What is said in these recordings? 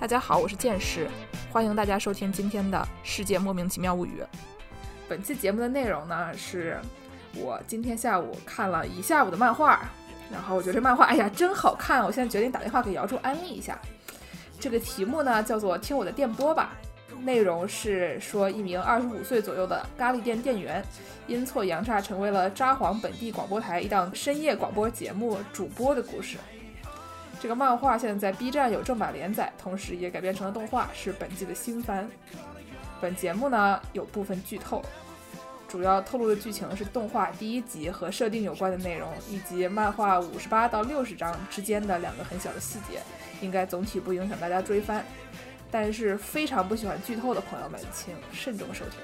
大家好，我是剑师，欢迎大家收听今天的《世界莫名其妙物语》。本期节目的内容呢，是我今天下午看了一下午的漫画，然后我觉得这漫画，哎呀，真好看！我现在决定打电话给姚柱安利一下。这个题目呢，叫做《听我的电波吧》，内容是说一名二十五岁左右的咖喱店店员，阴错阳差成为了札幌本地广播台一档深夜广播节目主播的故事。这个漫画现在在 B 站有正版连载，同时也改编成了动画，是本季的新番。本节目呢有部分剧透，主要透露的剧情是动画第一集和设定有关的内容，以及漫画五十八到六十章之间的两个很小的细节，应该总体不影响大家追番。但是非常不喜欢剧透的朋友们，请慎重收听。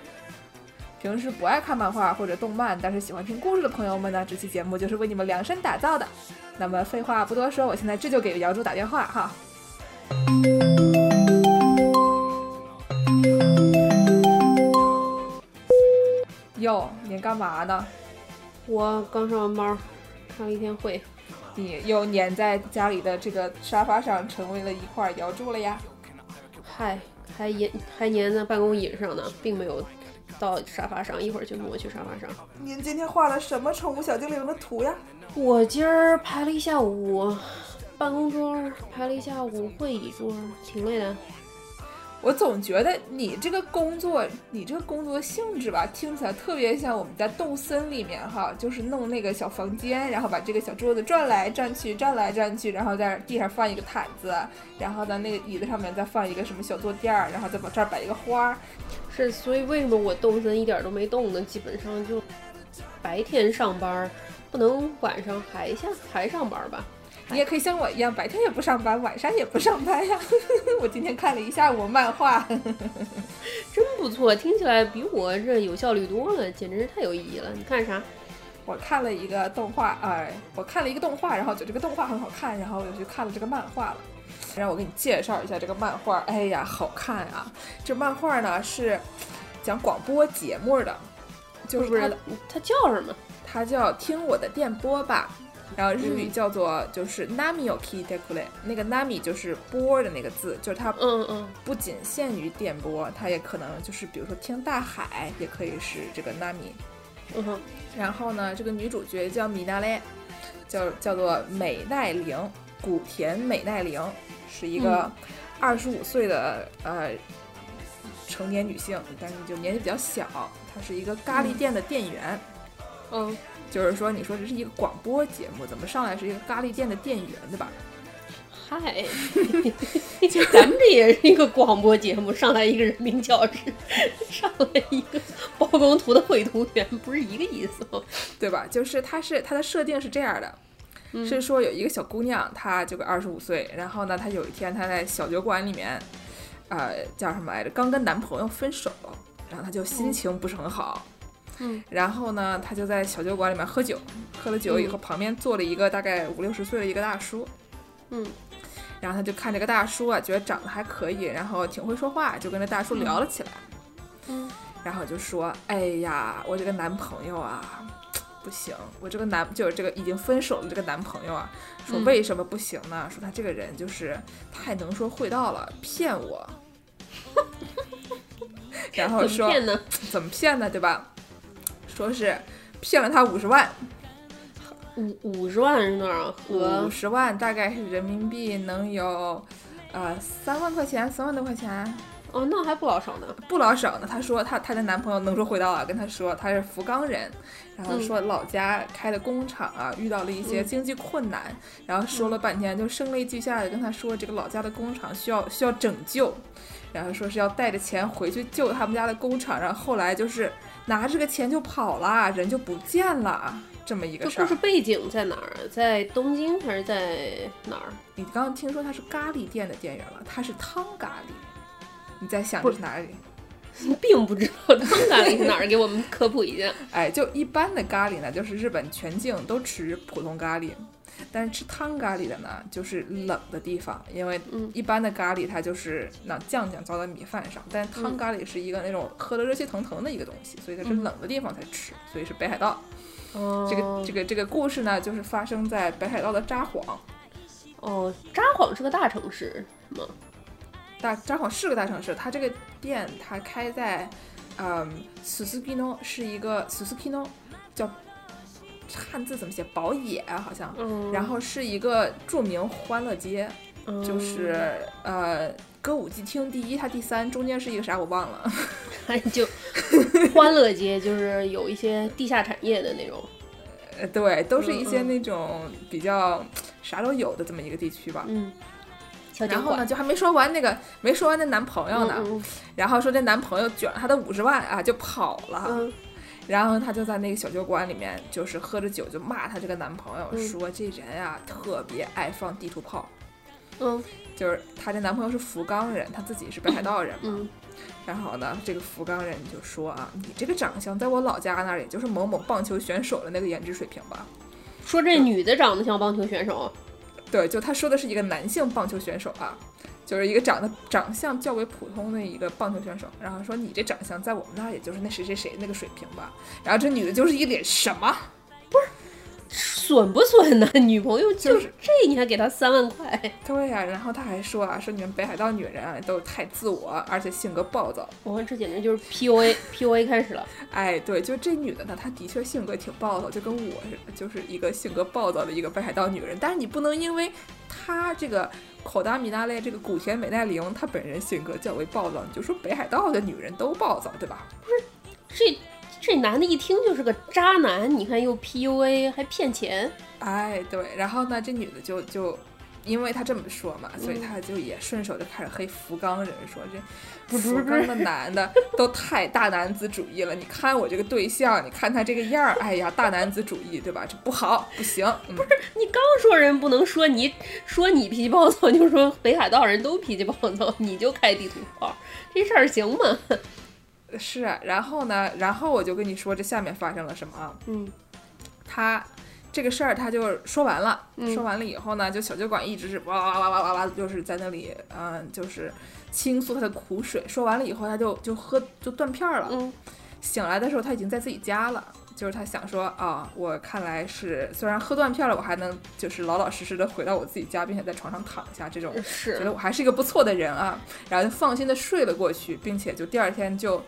平时不爱看漫画或者动漫，但是喜欢听故事的朋友们呢，这期节目就是为你们量身打造的。那么废话不多说，我现在这就给姚柱打电话哈。哟，你干嘛呢？我刚上完班，开了一天会。你又粘在家里的这个沙发上，成为了一块姚柱了呀？嗨，还粘还粘在办公椅上呢，并没有到沙发上，一会儿就挪去沙发上。您今天画了什么宠物小精灵的图呀？我今儿排了一下午办公桌，排了一下午会议桌，挺累的。我总觉得你这个工作，你这个工作性质吧，听起来特别像我们在动森里面哈，就是弄那个小房间，然后把这个小桌子转来转去，转来转去，然后在地上放一个毯子，然后在那个椅子上面再放一个什么小坐垫儿，然后再往这儿摆一个花儿。是，所以为什么我动森一点都没动呢？基本上就白天上班，不能晚上还下还上班吧？你也可以像我一样，白天也不上班，晚上也不上班呀。我今天看了一下午漫画，真不错，听起来比我这有效率多了，简直是太有意义了。你看啥？我看了一个动画，哎，我看了一个动画，然后觉得这个动画很好看，然后我就去看了这个漫画了。让我给你介绍一下这个漫画，哎呀，好看啊！这漫画呢是讲广播节目的，就是它它叫什么？它叫听我的电波吧。然后日语叫做就是 nami o ki dekure，那个 nami 就是波的那个字，就是它，嗯嗯，不仅限于电波，它也可能就是比如说听大海，也可以是这个 nami。嗯哼。然后呢，这个女主角叫米娜嘞，叫叫做美奈玲，古田美奈玲，是一个二十五岁的呃成年女性，但是就年纪比较小，她是一个咖喱店的店员。嗯。就是说，你说这是一个广播节目，怎么上来是一个咖喱店的店员，对吧？嗨，咱们这也是一个广播节目，上来一个人民教师，上来一个包工图的绘图员，不是一个意思吗？对吧？就是它是它的设定是这样的，是说有一个小姑娘，她就个二十五岁，然后呢，她有一天她在小酒馆里面，呃，叫什么来着？刚跟男朋友分手，然后她就心情不是很好。嗯，然后呢，他就在小酒馆里面喝酒，喝了酒以后，旁边坐了一个大概五六十岁的一个大叔，嗯，然后他就看这个大叔啊，觉得长得还可以，然后挺会说话，就跟这大叔聊了起来，嗯，然后就说，哎呀，我这个男朋友啊，不行，我这个男就是这个已经分手了这个男朋友啊，说为什么不行呢？说他这个人就是太能说会道了，骗我，然后说怎么骗呢？怎么骗呢？对吧？说是骗了他五十万，五五十万是多少？五十万大概是人民币能有，呃，三万块钱，三万多块钱。哦，那还不老少呢，不老少呢。她说她她的男朋友能说会道啊，跟她说他是福冈人，然后说老家开的工厂啊遇到了一些经济困难，然后说了半天就声泪俱下的跟她说这个老家的工厂需要需要拯救，然后说是要带着钱回去救他们家的工厂，然后后来就是。拿这个钱就跑了，人就不见了，这么一个事儿。故事背景在哪儿？在东京还是在哪儿？你刚刚听说他是咖喱店的店员了，他是汤咖喱。你在想这是哪里？并不知道汤咖喱是哪儿，给我们科普一下。哎，就一般的咖喱呢，就是日本全境都吃普通咖喱。但是吃汤咖喱的呢，就是冷的地方，因为一般的咖喱它就是那酱酱浇在米饭上，但是汤咖喱是一个那种喝的热气腾腾的一个东西，所以它是冷的地方才吃，所以是北海道。这个这个这个故事呢，就是发生在北海道的札幌。哦，札幌是个大城市吗？大札幌是个大城市，它这个店它开在，嗯 s u s u k i n o 是一个 s u s u k i n o 叫汉字怎么写？宝野啊，好像。嗯，然后是一个著名欢乐街，嗯就是呃歌舞伎町第一，它第三，中间是一个啥我忘了。就欢乐街，就是有一些地下产业的那种。呃，对，都是一些那种比较啥都有的这么一个地区吧。嗯，然后呢，就还没说完那个，没说完那男朋友呢，嗯然后说这男朋友卷了她的五十万啊，就跑了。嗯然后她就在那个小酒馆里面，就是喝着酒就骂她这个男朋友，嗯说这人啊、特别爱放地图炮。嗯就是她这男朋友是福冈人，她自己是北海道人嘛。嗯然后呢，这个福冈人就说啊，你这个长相在我老家那儿也就是某某棒球选手的那个颜值水平吧。说这女的长得像棒球选手，对，就他说的是一个男性棒球选手啊，就是一个长得长相较为普通的一个棒球选手。然后说你这长相在我们那儿也就是那谁谁谁那个水平吧。然后这女的就是一脸什么？不是损不损呢？女朋友就就是这，你还给她三万块？对呀、然后他还说啊，说你们北海道女人啊都太自我，而且性格暴躁。我这简直就是 PUA，PUA 开始了。哎，对，就这女的呢，她的确性格挺暴躁，就跟我似的，就是一个性格暴躁的一个北海道女人。但是你不能因为她这个口达米娜类这个古田美奈玲，她本人性格较为暴躁，你就说北海道的女人都暴躁，对吧？不是这这男的一听就是个渣男，你看又 PUA 还骗钱，哎，对，然后呢，这女的就就。因为他这么说嘛，所以嗯她就也顺手就开始黑福冈人，说这不是不是福冈的男的都太大男子主义了。你看我这个对象，你看他这个样儿，哎呀，大男子主义，对吧？这不好，不行。嗯、你刚说人不能说你说你脾气暴躁，就说北海道人都脾气暴躁，你就开地图炮，这事儿行吗？是啊，然后呢，然后我就跟你说这下面发生了什么啊？嗯他这个事儿他就说完了，嗯说完了以后呢，就小酒馆一直是哇哇哇哇哇哇，就是在那里，嗯、就是倾诉他的苦水。说完了以后，他就就喝就断片儿了。嗯醒来的时候，他已经在自己家了。就是他想说啊，我看来是虽然喝断片了，我还能就是老老实实的回到我自己家，并且在床上躺下，这种觉得我还是一个不错的人啊，然后就放心的睡了过去，并且就第二天就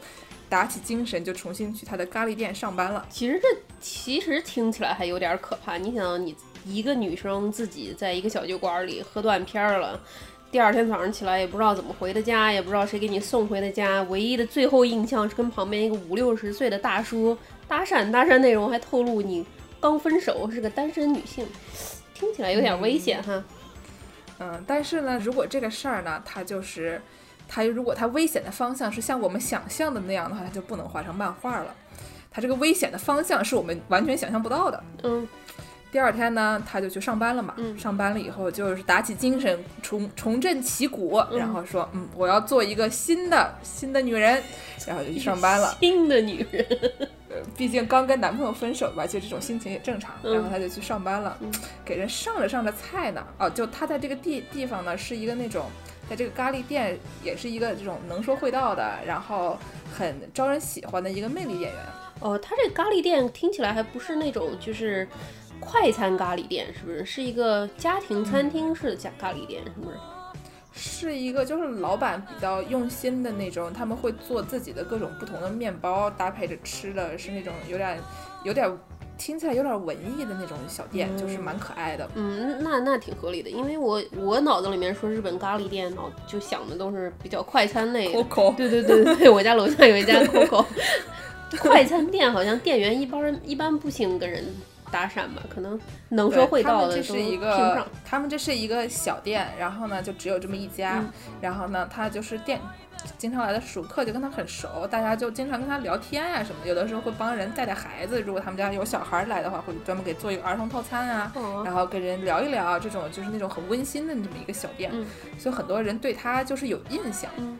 打起精神，就重新去他的咖喱店上班了。其实这其实听起来还有点可怕。你想，你一个女生自己在一个小酒馆里喝断片儿了，第二天早上起来也不知道怎么回的家，也不知道谁给你送回的家，唯一的最后印象是跟旁边一个五六十岁的大叔搭讪，搭讪内容还透露你刚分手，是个单身女性，听起来有点危险哈。嗯，但是呢，如果这个事儿呢，它就是，它如果它危险的方向是像我们想象的那样的话，它就不能画成漫画了。它这个危险的方向是我们完全想象不到的。嗯第二天呢，他就去上班了嘛。嗯上班了以后，就是打起精神，重重振旗鼓，然后说，嗯，我要做一个新的新的女人，然后就去上班了。新的女人，呃，毕竟刚跟男朋友分手吧，就这种心情也正常。嗯然后他就去上班了，嗯给人上着上着菜呢。哦，就他在这个地地方呢，是一个那种，在这个咖喱店也是一个这种能说会道的，然后很招人喜欢的一个魅力演员。哦，他这咖喱店听起来还不是那种就是快餐咖喱店，是不是？是一个家庭餐厅式的咖咖喱店，是不是？是一个就是老板比较用心的那种，他们会做自己的各种不同的面包，搭配着吃的是那种有点有点听起来有点文艺的那种小店，就是蛮可爱的。嗯，那那挺合理的，因为我我脑子里面说日本咖喱店，脑就想的都是比较快餐类的。Coco，对对对对对，我家楼下有一家 Coco 快餐店，好像店员一般人一般不兴跟人搭讪吧，可能能说会道的这是一个，。他们这是一个小店，然后呢就只有这么一家，嗯然后呢他就是店。经常来的熟客就跟他很熟，大家就经常跟他聊天啊、什么的。有的时候会帮人带带孩子，如果他们家有小孩来的话，会专门给做一个儿童套餐啊，哦然后跟人聊一聊，这种就是那种很温馨的这么一个小店，嗯所以很多人对他就是有印象。嗯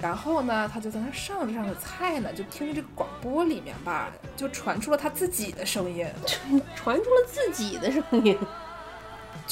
然后呢，他就在那上着上着菜呢，就听着这个广播里面吧，就传出了他自己的声音，传出了自己的声音，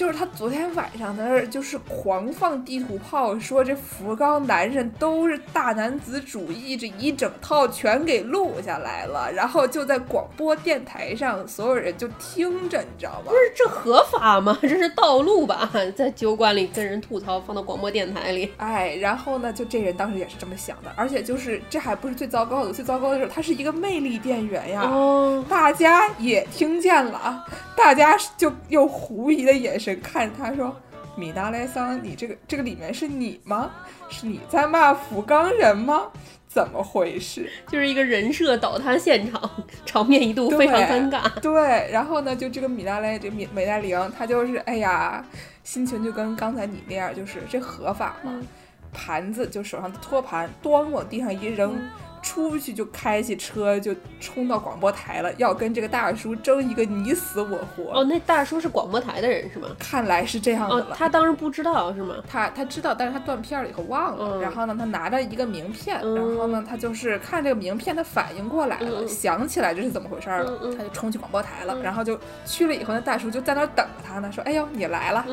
就是他昨天晚上在那儿就是狂放地图炮，说这福冈男人都是大男子主义，这一整套全给录下来了，然后就在广播电台上，所有人就听着，你知道吗不？是这合法吗？这是盗录吧？在酒馆里跟人吐槽，放到广播电台里。哎，然后呢，就这人当时也是这么想的，而且就是这还不是最糟糕的，最糟糕的是他是一个魅力店员呀。哦，大家也听见了啊，大家就用狐疑的眼神看着他说：“米达莱桑，你这个这个里面是你吗？是你在骂福冈人吗？怎么回事就是一个人设倒塌现场，场面一度非常尴尬。？”对，然后呢，就这个米达莱，这米美代玲，她就是哎呀，心情就跟刚才你那样，就是这合法吗？嗯盘子就手上的托盘，咣往地上一扔。嗯出去就开起车就冲到广播台了，要跟这个大叔争一个你死我活。哦，那大叔是广播台的人是吗？看来是这样的哦了，。他当时不知道是吗？他他知道，但是他断片儿了以后忘了。嗯然后呢，他拿着一个名片，嗯然后呢，他就是看这个名片，他反应过来了，想起来这是怎么回事儿了，他就冲去广播台了。嗯然后就去了以后，那大叔就在那儿等着他呢，说：“哎呦，你来了。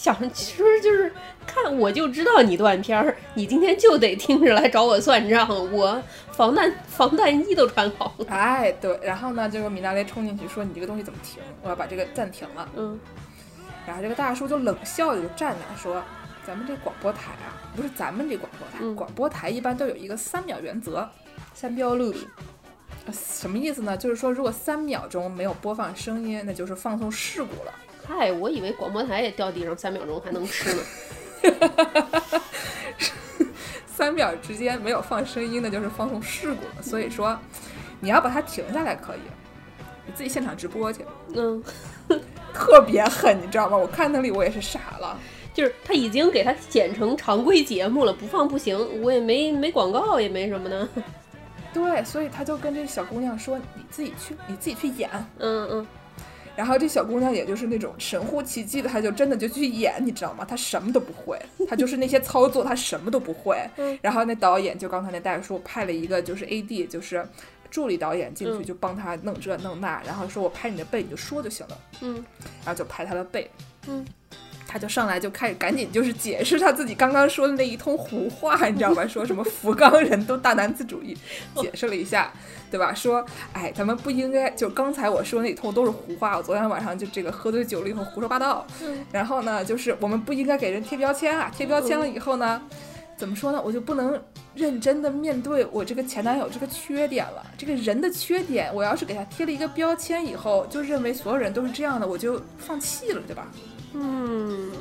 嗯想着其实就是看我就知道你断片儿，你今天就得听着来找我算账，我防弹防弹衣都穿好了。哎，对，然后呢，这个米娜雷冲进去说：“你这个东西怎么停？我要把这个暂停了。嗯，”然后这个大叔就冷笑着就站那儿说：“咱们这广播台啊，不是咱们这广播台，嗯广播台一般都有一个三秒原则，三标路呃什么意思呢？就是说，如果三秒钟没有播放声音，那就是放送事故了。嗨，我以为广播台也掉地上三秒钟还能吃呢。三秒之间没有放声音，那就是放送事故了。所以说，你要把它停下来可以，你自己现场直播去，嗯，特别狠，你知道吗？我看那里我也是傻了。就是他已经给他剪成常规节目了，不放不行。我也没没广告，也没什么呢。对，所以他就跟这小姑娘说：“你自己去，你自己去演。嗯嗯，”然后这小姑娘也就是那种神乎其技的，她就真的就去演，你知道吗？她什么都不会，她就是那些操作，她什么都不会。嗯然后那导演就刚才那大叔派了一个就是 A.D. 就是助理导演进去嗯就帮她弄这弄那，然后说我拍你的背你就说就行了，嗯然后就拍她的背。嗯，他就上来就开始赶紧就是解释他自己刚刚说的那一通胡话，你知道吧？说什么福冈人都大男子主义，解释了一下，对吧？说哎，咱们不应该就刚才我说那一通都是胡话，我昨天晚上就这个喝醉酒了以后胡说八道。嗯然后呢，就是我们不应该给人贴标签啊，贴标签了以后呢。怎么说呢？我就不能认真的面对我这个前男友这个缺点了。这个人的缺点，我要是给他贴了一个标签以后，就认为所有人都是这样的，我就放弃了，对吧？嗯，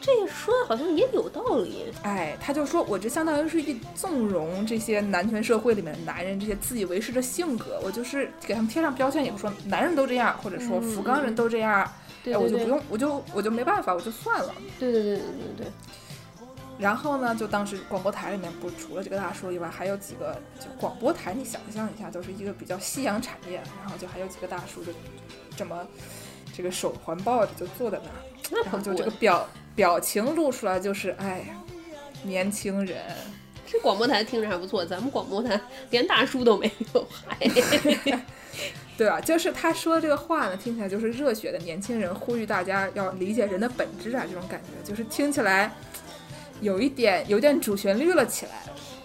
这个说的好像也有道理。哎，他就说我这相当于是一纵容这些男权社会里面的男人这些自以为是的性格，我就是给他们贴上标签，也不说男人都这样，或者说福冈人都这样，哎，我就不用，我就我就没办法，我就算了。对对对对对对。然后呢，就当时广播台里面不除了这个大叔以外，还有几个就广播台，你想象一下，就是一个比较夕阳产业，然后就还有几个大叔就这么这个手环抱着就坐在那儿，然后就这个表表情露出来就是哎呀，年轻人，这广播台听着还不错，咱们广播台连大叔都没有，嗨，对吧？就是他说的这个话呢，听起来就是热血的年轻人呼吁大家要理解人的本质啊，这种感觉就是听起来有一点有点主旋律了起来。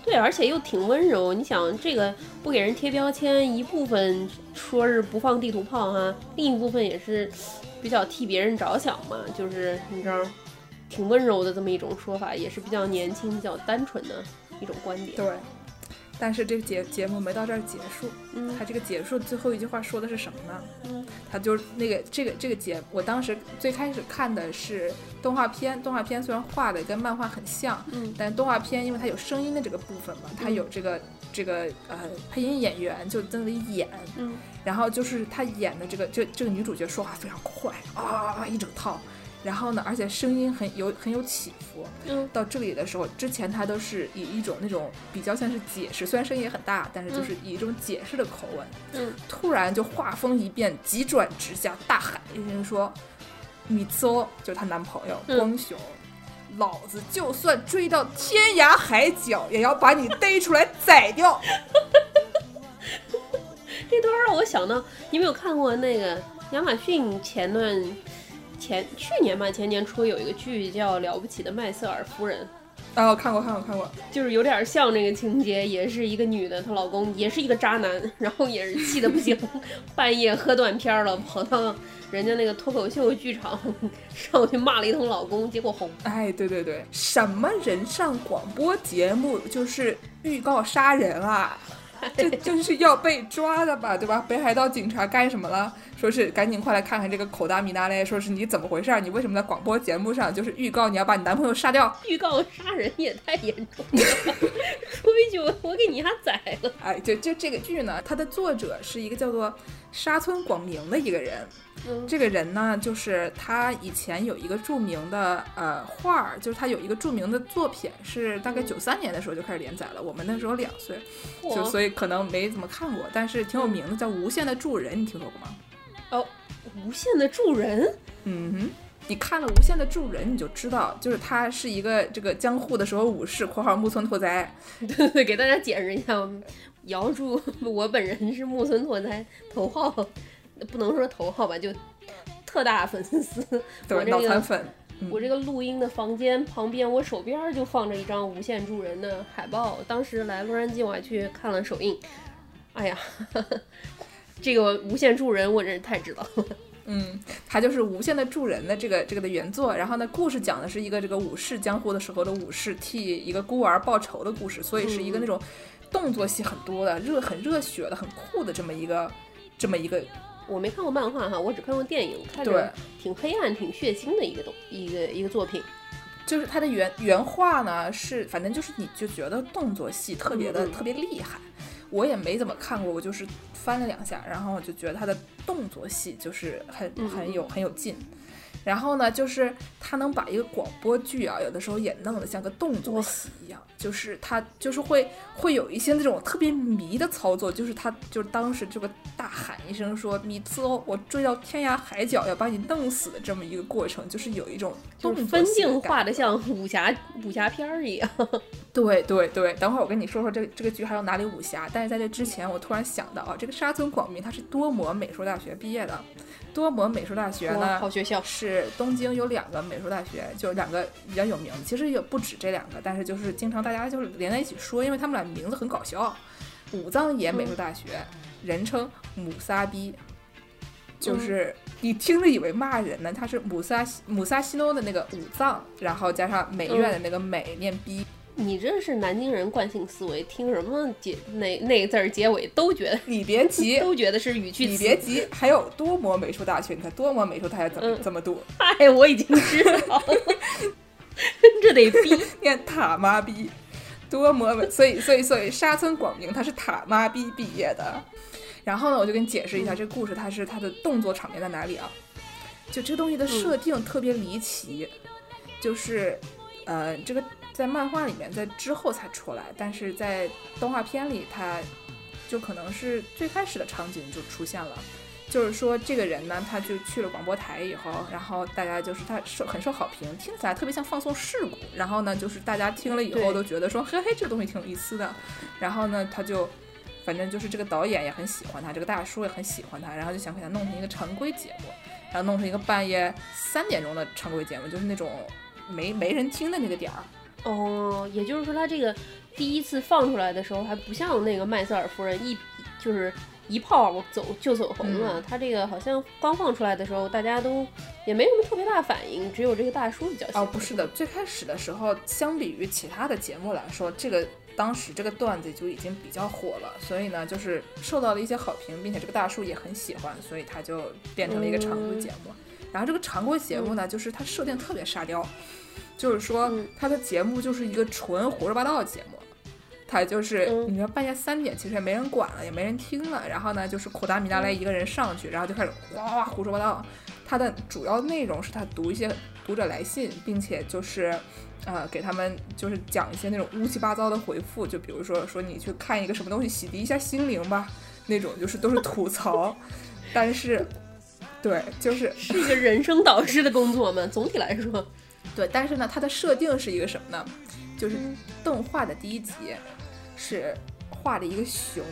对，而且又挺温柔。你想，这个不给人贴标签，一部分说是不放地图炮哈，另一部分也是比较替别人着想嘛，就是你知道，挺温柔的这么一种说法，也是比较年轻、比较单纯的一种观点。对，但是这个节节目没到这儿结束，嗯他这个结束最后一句话说的是什么呢？嗯他就是那个这个这个节，我当时最开始看的是动画片，动画片虽然画的跟漫画很像，嗯但动画片因为它有声音的这个部分嘛，它嗯有这个这个呃配音演员就在那里演，嗯然后就是他演的这个就这个女主角说话非常快啊一整套，然后呢，而且声音很有很有起伏。嗯到这里的时候，之前他都是以一种那种比较像是解释，虽然声音也很大，但是就是以一种解释的口吻。嗯突然就画风一变，急转直下，大喊一声说：“米兹欧就是她男朋友嗯光雄。老子就算追到天涯海角，也要把你逮出来宰掉。这段让我想到，你有没有看过那个亚马逊前段前去年吧，前年初有一个剧叫《了不起的麦瑟尔夫人》，啊，我看过，看过，看过。就是有点像那个情节，也是一个女的，她老公也是一个渣男，然后也是气的不行，半夜喝断片儿了，跑到人家那个脱口秀剧场上去骂了一通老公，结果红。哎，对对对，什么人上广播节目就是预告杀人啊？这就是要被抓的吧，对吧？北海道警察干什么了？说是赶紧快来看看这个口大米大嘞，说是你怎么回事？你为什么在广播节目上就是预告你要把你男朋友杀掉？预告杀人也太严重了，说一句我给你丫宰了。哎，就就这个剧呢，它的作者是一个叫做沙村广明的一个人。嗯这个人呢，就是他以前有一个著名的呃画儿，就是他有一个著名的作品，是大概九三年的时候就开始连载了。我们那时候两岁，就所以可能没怎么看过，但是挺有名的，叫《无限的助人》，你听说过吗？哦，无限的助人，嗯哼，你看了《无限的助人》，你就知道，就是他是一个这个江户的时候武士（括号木村拓哉对对对，给大家解释一下，姚柱，我本人是木村拓哉头号，不能说头号吧，就特大粉丝。），对？脑残粉。我这个录音的房间旁边，我手边就放着一张《无限助人》的海报。当时来洛杉矶，我还去看了首映。哎呀，这个《无限助人》我真是太知道了。嗯，他就是《无限的助人》的这个这个的原作，然后呢，故事讲的是一个这个武士江湖的时候的武士替一个孤儿报仇的故事，所以是一个那种动作戏很多的、热很热血的、很酷的这么一个这么一个我没看过漫画哈，我只看过电影，看对着挺黑暗、挺血腥的一个东一个一个作品。就是它的原原画呢是，反正就是你就觉得动作戏特别的、特别厉害。我也没怎么看过，我就是翻了两下，然后我就觉得他的动作戏就是很嗯很有很有劲。然后呢，就是他能把一个广播剧啊，有的时候也弄得像个动作戏一样，就是他就是会会有一些那种特别迷的操作，就是他就是当时这个大喊一声说“米兹欧，我追到天涯海角要把你弄死”的这么一个过程，就是有一种就是动作分镜画的像武侠武侠片儿一样。对对对，等会儿我跟你说说这个这个剧还有哪里武侠。但是在这之前，我突然想到啊，这个沙村广明他是多摩美术大学毕业的，多摩美术大学哇，呢好学校。是东京有两个美术大学，就两个比较有名的，其实也不止这两个，但是就是经常大家就是连在一起说，因为他们俩名字很搞笑。武藏野美术大学，人称母萨逼，就是你听着以为骂人呢，它是母萨西姆萨西诺的那个武藏，然后加上美院的那个美念逼。你这是南京人惯性思维，听什么结那那个字儿结尾都觉得你别急，都觉得是语气词。你别急，还有多摩美术大学，你看多摩美术大学怎么、嗯怎么读？哎，我已经知道了，这得逼。念塔妈逼，多摩美，所以所以所以沙村广明他是塔妈逼毕业的。然后呢，我就给你解释一下这个故事，它是它的动作场面在哪里啊？就这个东西的设定特别离奇，就是呃，这个在漫画里面在之后才出来，但是在动画片里，他就可能是最开始的场景就出现了。就是说，这个人呢，他就去了广播台以后，然后大家就是他受很受好评，听起来特别像放送事故。然后呢，就是大家听了以后都觉得说，嘿嘿，这个东西挺有意思的。然后呢，他就反正就是这个导演也很喜欢他，这个大叔也很喜欢他，然后就想给他弄成一个常规节目，然后弄成一个半夜三点钟的常规节目，就是那种没没人听的那个点儿。哦，也就是说，他这个第一次放出来的时候，还不像那个麦瑟尔夫人一就是一炮走就走红了。他这个好像刚放出来的时候，大家都也没什么特别大反应，只有这个大叔比较喜欢。哦，不是的，最开始的时候，相比于其他的节目来说，这个当时这个段子就已经比较火了，所以呢，就是受到了一些好评，并且这个大叔也很喜欢，所以他就变成了一个常规节目。然后这个常规节目呢，就是它设定特别沙雕，就是说嗯它的节目就是一个纯胡说八道的节目。他就是，嗯你说半夜三点，其实也没人管了，也没人听了。然后呢，就是苦达米达雷一个人上去，然后就开始哗哗哗胡说八道。他的主要内容是他读一些读者来信，并且就是，呃，给他们就是讲一些那种乌七八糟的回复，就比如说说你去看一个什么东西，洗涤一下心灵吧，那种就是都是吐槽。但是，对，就是是一个人生导师的工作嘛。总体来说，对，但是呢，它的设定是一个什么呢？就是嗯动画的第一集是画了一个熊，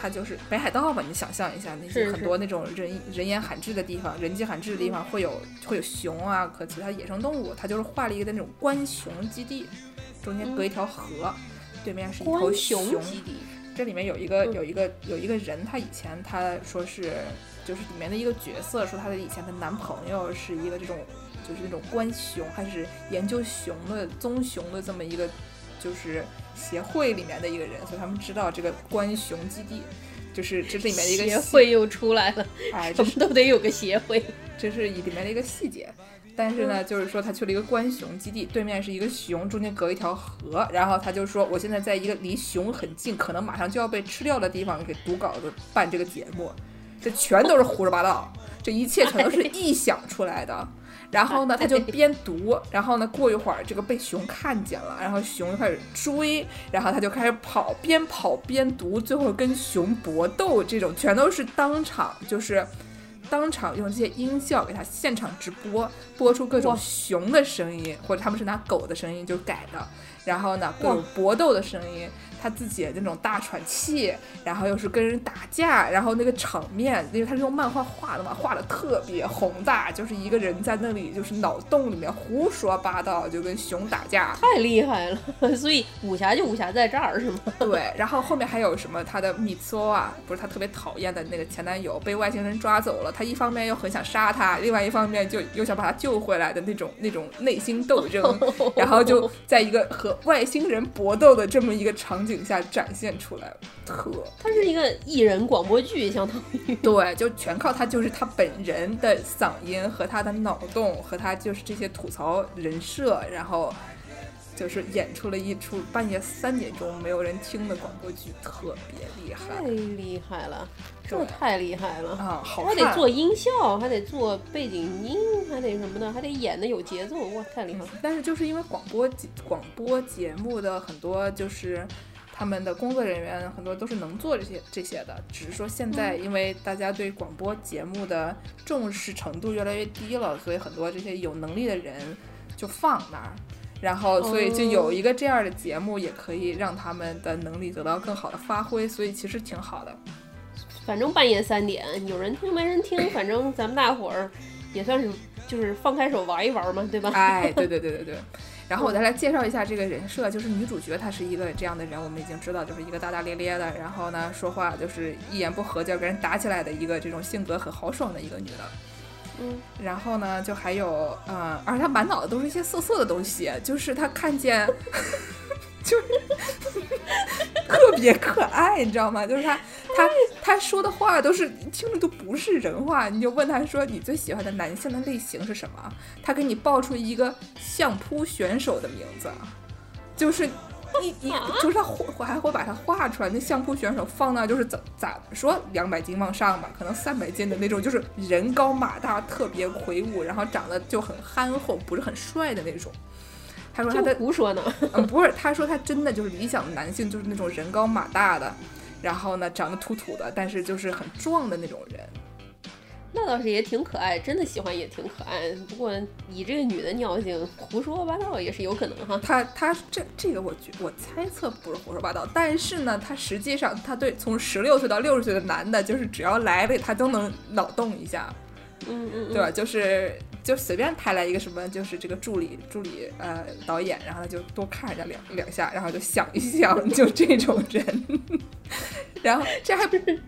它就是北海道嘛，你想象一下，那些很多那种人人烟罕至的地方，人迹罕至的地嗯方会有会有熊啊和其他野生动物，它就是画了一个那种观熊基地，中间隔一条河，对面是一头熊。熊基地，这里面有一个嗯有一个有一个人，他以前他说是就是里面的一个角色，说他的以前的男朋友是一个这种就是那种观熊，还是研究熊的棕熊的这么一个就是协会里面的一个人，所以他们知道这个观熊基地。就是这是里面的一个协会又出来了，哎，这是什么都得有个协会。这是里面的一个细节。但是呢，就是说他去了一个观熊基地，对面是一个熊，中间隔一条河，然后他就说我现在在一个离熊很近，可能马上就要被吃掉的地方给读稿子办这个节目，这全都是胡说八道，这一切全都是 臆想出来的。然后呢，他就边读，然后呢，过一会儿这个被熊看见了，然后熊就开始追，然后他就开始跑，边跑边读，最后跟熊搏斗，这种全都是当场就是。当场用这些音效给他现场直播，播出各种熊的声音，或者他们是拿狗的声音就改的，然后呢各种搏斗的声音，他自己那种大喘气，然后又是跟人打架，然后那个场面，因为他是用漫画画的嘛，画的特别宏大，就是一个人在那里就是脑洞里面胡说八道，就跟熊打架，太厉害了，所以武侠就武侠在这儿是吗？对，然后后面还有什么他的米索啊，不是他特别讨厌的那个前男友被外星人抓走了，他一方面又很想杀他，另外一方面就又想把他救回来的那种那种内心斗争，然后就在一个和外星人搏斗的这么一个场景下展现出来，特它是一个艺人广播剧，相当于 对，就全靠他，就是他本人的嗓音和他的脑洞和他就是这些吐槽人设，然后就是演出了一出半夜三点钟没有人听的广播剧，特别厉害太厉害了，这对太厉害了。啊，好还。得做音效，还得做背景音，还得什么的，还得演的有节奏，哇，太厉害了！但是就是因为广播节广播节目的很多就是他们的工作人员很多都是能做这些这些的，只是说现在因为大家对广播节目的重视程度越来越低了，所以很多这些有能力的人就放那儿。然后，所以就有一个这样的节目，也可以让他们的能力得到更好的发挥，所以其实挺好的。反正半夜三点，有人听没人听，反正咱们大伙儿也算是就是放开手玩一玩嘛，对吧？哎，对对对对对。然后我再来介绍一下这个人设，就是女主角她是一个这样的人，我们已经知道，就是一个大大咧咧的，然后呢说话就是一言不合就要跟人打起来的一个这种性格很豪爽的一个女的。嗯，然后呢，就还有，嗯，而且她满脑子都是一些色色的东西，就是她看见，就是 特别可爱，你知道吗？就是他他他说的话都是听着都不是人话，你就问他说你最喜欢的男性的类型是什么？他给你报出一个相扑选手的名字，就是。一一就是他画还会把它画出来，那相扑选手放那就是怎咋说两百斤往上吧，可能三百斤的那种，就是人高马大，特别魁梧，然后长得就很憨厚，不是很帅的那种。他说他就的胡说呢。嗯不是，他说他真的就是理想的男性，就是那种人高马大的，然后呢长得土土的，但是就是很壮的那种人。那倒是也挺可爱，真的喜欢也挺可爱。不过以这个女的尿性，胡说八道也是有可能哈。他他这这个我觉我猜测不是胡说八道，但是呢，他实际上他对从十六岁到六十岁的男的，就是只要来了他都能脑洞一下，嗯嗯嗯，对吧？就是就随便派来一个什么，就是这个助理助理呃导演，然后他就多看人家两两下，然后就想一想，就这种人，然后这还不是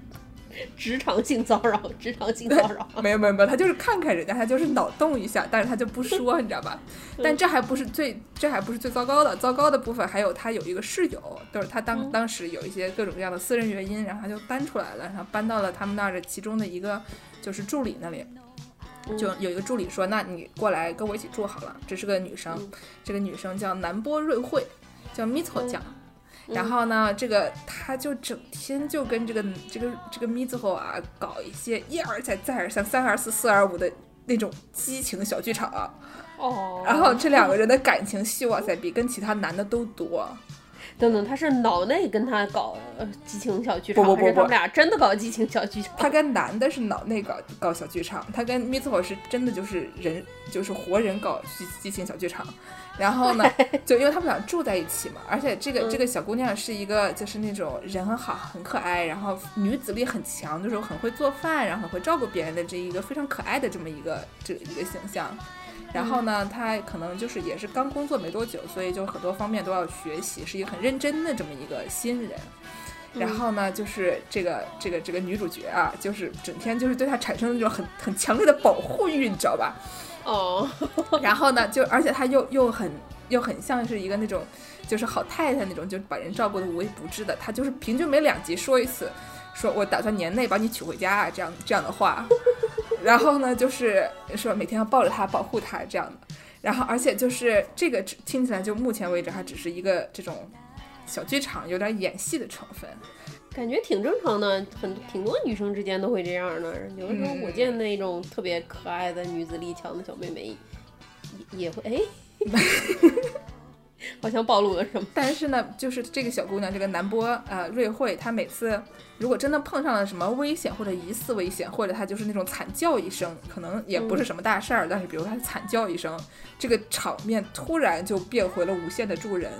职场性骚扰，职场性骚扰。没有没有没有，他就是看看人家，他就是脑洞一下，但是他就不说，你知道吧？但这还不是最，这还不是最糟糕的，糟糕的部分还有他有一个室友，就是他当嗯当时有一些各种各样的私人原因，然后他就搬出来了，然后搬到了他们那儿的其中的一个就是助理那里。就有一个助理说：“那你过来跟我一起住好了。”这是个女生，这个女生叫南波瑞惠，叫 Mitsuko 酱。然后呢，这个她就整天就跟这个这个这个 Mitsuko 啊搞一些一而再再而三三而四四而五的那种激情小剧场。哦，然后这两个人的感情戏，哇塞，比跟其他男的都多。等等，他是脑内跟他搞呃激情小剧场，不不不不还是他们俩真的搞激情小剧场？他跟男的是脑内搞搞小剧场，他跟 Mitsuko 是真的就是人就是活人搞激激情小剧场。然后呢，就因为他们俩住在一起嘛，而且这个嗯这个小姑娘是一个就是那种人很好、很可爱，然后女子力很强，就是很会做饭，然后很会照顾别人的这一个非常可爱的这么一个这一个形象。然后呢，他可能就是也是刚工作没多久，所以就很多方面都要学习，是一个很认真的这么一个新人。然后呢，就是这个这个这个女主角啊，就是整天就是对她产生那种很很强烈的保护欲，你知道吧？哦，然后呢，就而且她又又很又很像是一个那种就是好太太那种，就把人照顾的无微不至的。她就是平均每两集说一次，说我打算年内把你娶回家啊，这样这样的话。然后呢，就是说每天要抱着她保护她这样的。然后而且就是这个只听起来就目前为止还只是一个这种小剧场，有点演戏的成分。感觉挺正常的，很挺多女生之间都会这样的。有的时候我见那种特别可爱的女子力强的小妹妹，也也会哎，好像暴露了什么。但是呢，就是这个小姑娘，这个南波呃瑞惠，她每次如果真的碰上了什么危险或者疑似危险，或者她就是那种惨叫一声，可能也不是什么大事儿，但是比如她惨叫一声，这个场面突然就变回了无限的助人。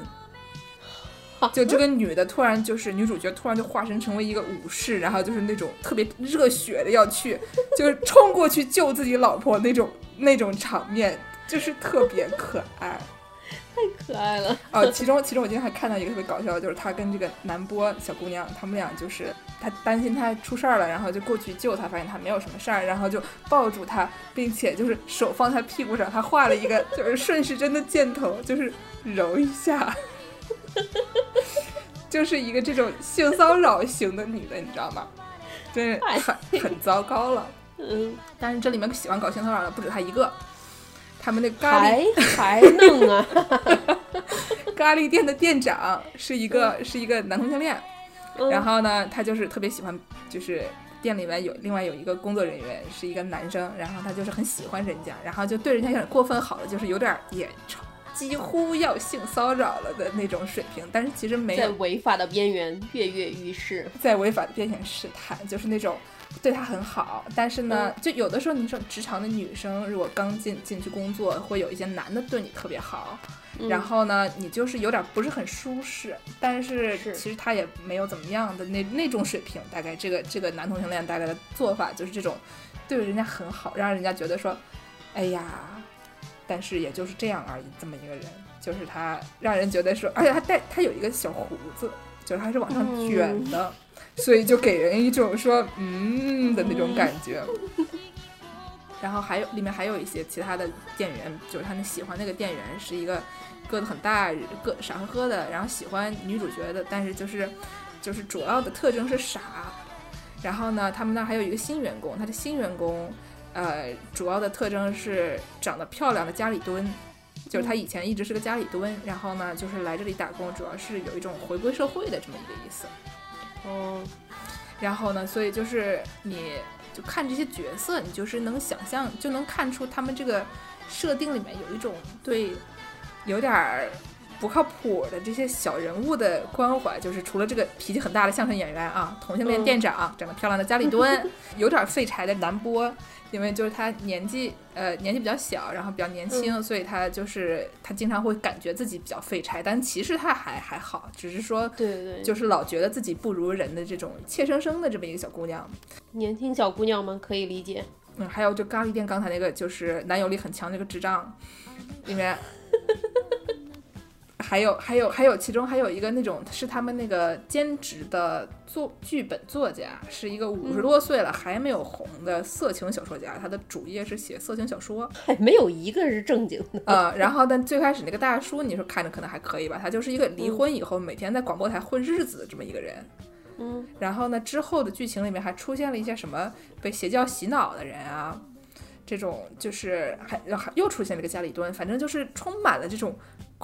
就这个女的突然就是女主角，突然就化身成为一个武士，然后就是那种特别热血的要去，就是冲过去救自己老婆那种那种场面，就是特别可爱。太可爱了，哦，其中其中我今天还看到一个特别搞笑的，就是他跟这个南波小姑娘，他们俩就是他担心她出事儿了，然后就过去救她，发现她没有什么事儿，然后就抱住她，并且就是手放她屁股上，他画了一个 就是顺时针的箭头，就是揉一下，就是一个这种性骚扰型的女的，你知道吗？真是很 很糟糕了。嗯，但是这里面喜欢搞性骚扰的不止她一个，他们那咖喱还 还弄啊，咖喱店的店长是一个是一个男同性恋，嗯然后呢，他就是特别喜欢，就是店里面有另外有一个工作人员是一个男生，然后他就是很喜欢人家，然后就对人家有点过分好了，就是有点也几乎要性骚扰了的那种水平，但是其实没在违法的边缘跃跃欲试。在违法的边缘试探，就是那种。对他很好，但是呢，就有的时候你说职场的女生如果刚进进去工作，会有一些男的对你特别好，嗯。然后呢，你就是有点不是很舒适，但是是。其实他也没有怎么样的那那种水平，大概这个这个男同性恋大概的做法就是这种，对人家很好，让人家觉得说，哎呀，但是也就是这样而已，这么一个人，就是他让人觉得说，而且他带他有一个小胡子，就是他是往上卷的，所以就给人一种说嗯的那种感觉。然后还有里面还有一些其他的店员，就是他们喜欢那个店员是一个个子很大、个傻呵呵的，然后喜欢女主角的，但是就是就是主要的特征是傻。然后呢，他们那还有一个新员工，他的新员工，呃，主要的特征是长得漂亮的家里蹲，就是他以前一直是个家里蹲，然后呢，就是来这里打工，主要是有一种回归社会的这么一个意思。哦，然后呢，所以就是你就看这些角色，你就是能想象，就能看出他们这个设定里面有一种对有点儿不靠谱的这些小人物的关怀，就是除了这个脾气很大的相声演员啊，同性恋嗯店长，长得漂亮的家里蹲，有点废柴的南波。因为就是他年纪呃年纪比较小，然后比较年轻，所以他就是他经常会感觉自己比较废柴，但其实他还还好，只是说对对对，就是老觉得自己不如人的这种怯生生的这么一个小姑娘。年轻小姑娘们可以理解。嗯，还有就咖喱店刚才那个就是男友力很强那个智障，里面还有还有还有其中还有一个那种是他们那个兼职的作剧本作家，是一个五十多岁了还没有红的色情小说家，他的主业是写色情小说。还 没有一个是正经的。呃，然后但最开始那个大叔，你说看着可能还可以吧，他就是一个离婚以后每天在广播台混日子的这么一个人。嗯，然后呢，之后的剧情里面还出现了一些什么被邪教洗脑的人啊，这种就是还还又出现了一个家里蹲，反正就是充满了这种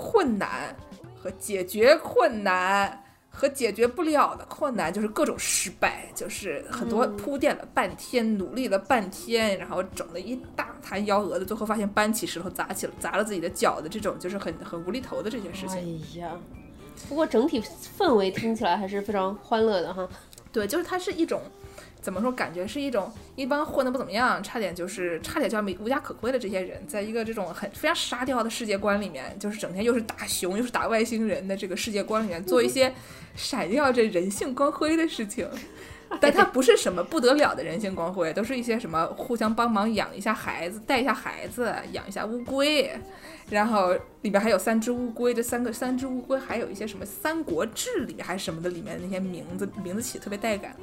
困难和解决困难和解决不了的困难，就是各种失败，就是很多嗯铺垫了半天，努力了半天，然后整了一大摊幺蛾子，最后发现搬起石头砸起了砸了自己的脚的这种，就是很很无厘头的这些事情。哎呀，不过整体氛围听起来还是非常欢乐的哈。对，就是它是一种。怎么说？感觉是一种一帮混得不怎么样，差点就是差点就要没无家可归的这些人，在一个这种很非常沙雕的世界观里面，就是整天又是打熊又是打外星人的这个世界观里面，做一些闪耀着人性光辉的事情。但它不是什么不得了的人性光辉，都是一些什么互相帮忙养一下孩子、带一下孩子、养一下乌龟，然后里边还有三只乌龟，这三个三只乌龟还有一些什么《三国志》里还是什么的里面的那些名字，名字起特别带感。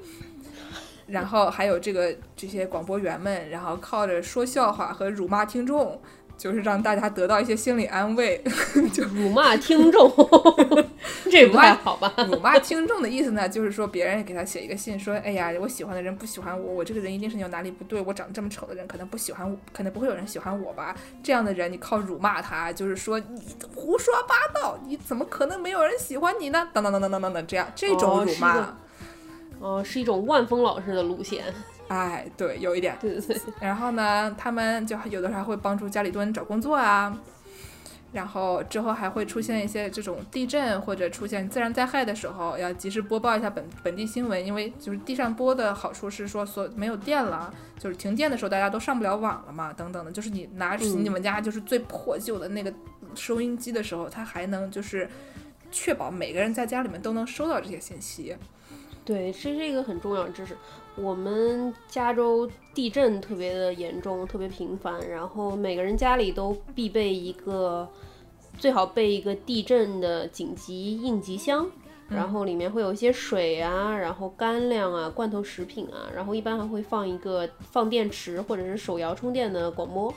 然后还有这个这些广播员们，然后靠着说笑话和辱骂听众，就是让大家得到一些心理安慰。就辱骂听众，这不太好吧？辱骂听众的意思呢，就是说别人给他写一个信，说哎呀，我喜欢的人不喜欢我，我这个人一定是有哪里不对，我长这么丑的人可能不喜欢我，可能不会有人喜欢我吧？这样的人你靠辱骂他，就是说你胡说八道，你怎么可能没有人喜欢你呢？等等等等等等等，这样这种辱骂。哦，是一种万峰老师的路线，哎，对，有一点，对对对。然后呢，他们就有的时候还会帮助家里蹲找工作啊，然后之后还会出现一些这种地震或者出现自然灾害的时候，要及时播报一下本本地新闻，因为就是地上播的好处是说，所没有电了，就是停电的时候大家都上不了网了嘛，等等的，就是你拿你们家就是最破旧的那个收音机的时候，它还能就是确保每个人在家里面都能收到这些信息。对，这是一个很重要的知识。我们加州地震特别的严重，特别频繁，然后每个人家里都必备一个，最好备一个地震的紧急应急箱，然后里面会有一些水啊，然后干粮啊，罐头食品啊，然后一般还会放一个放电池或者是手摇充电的广播，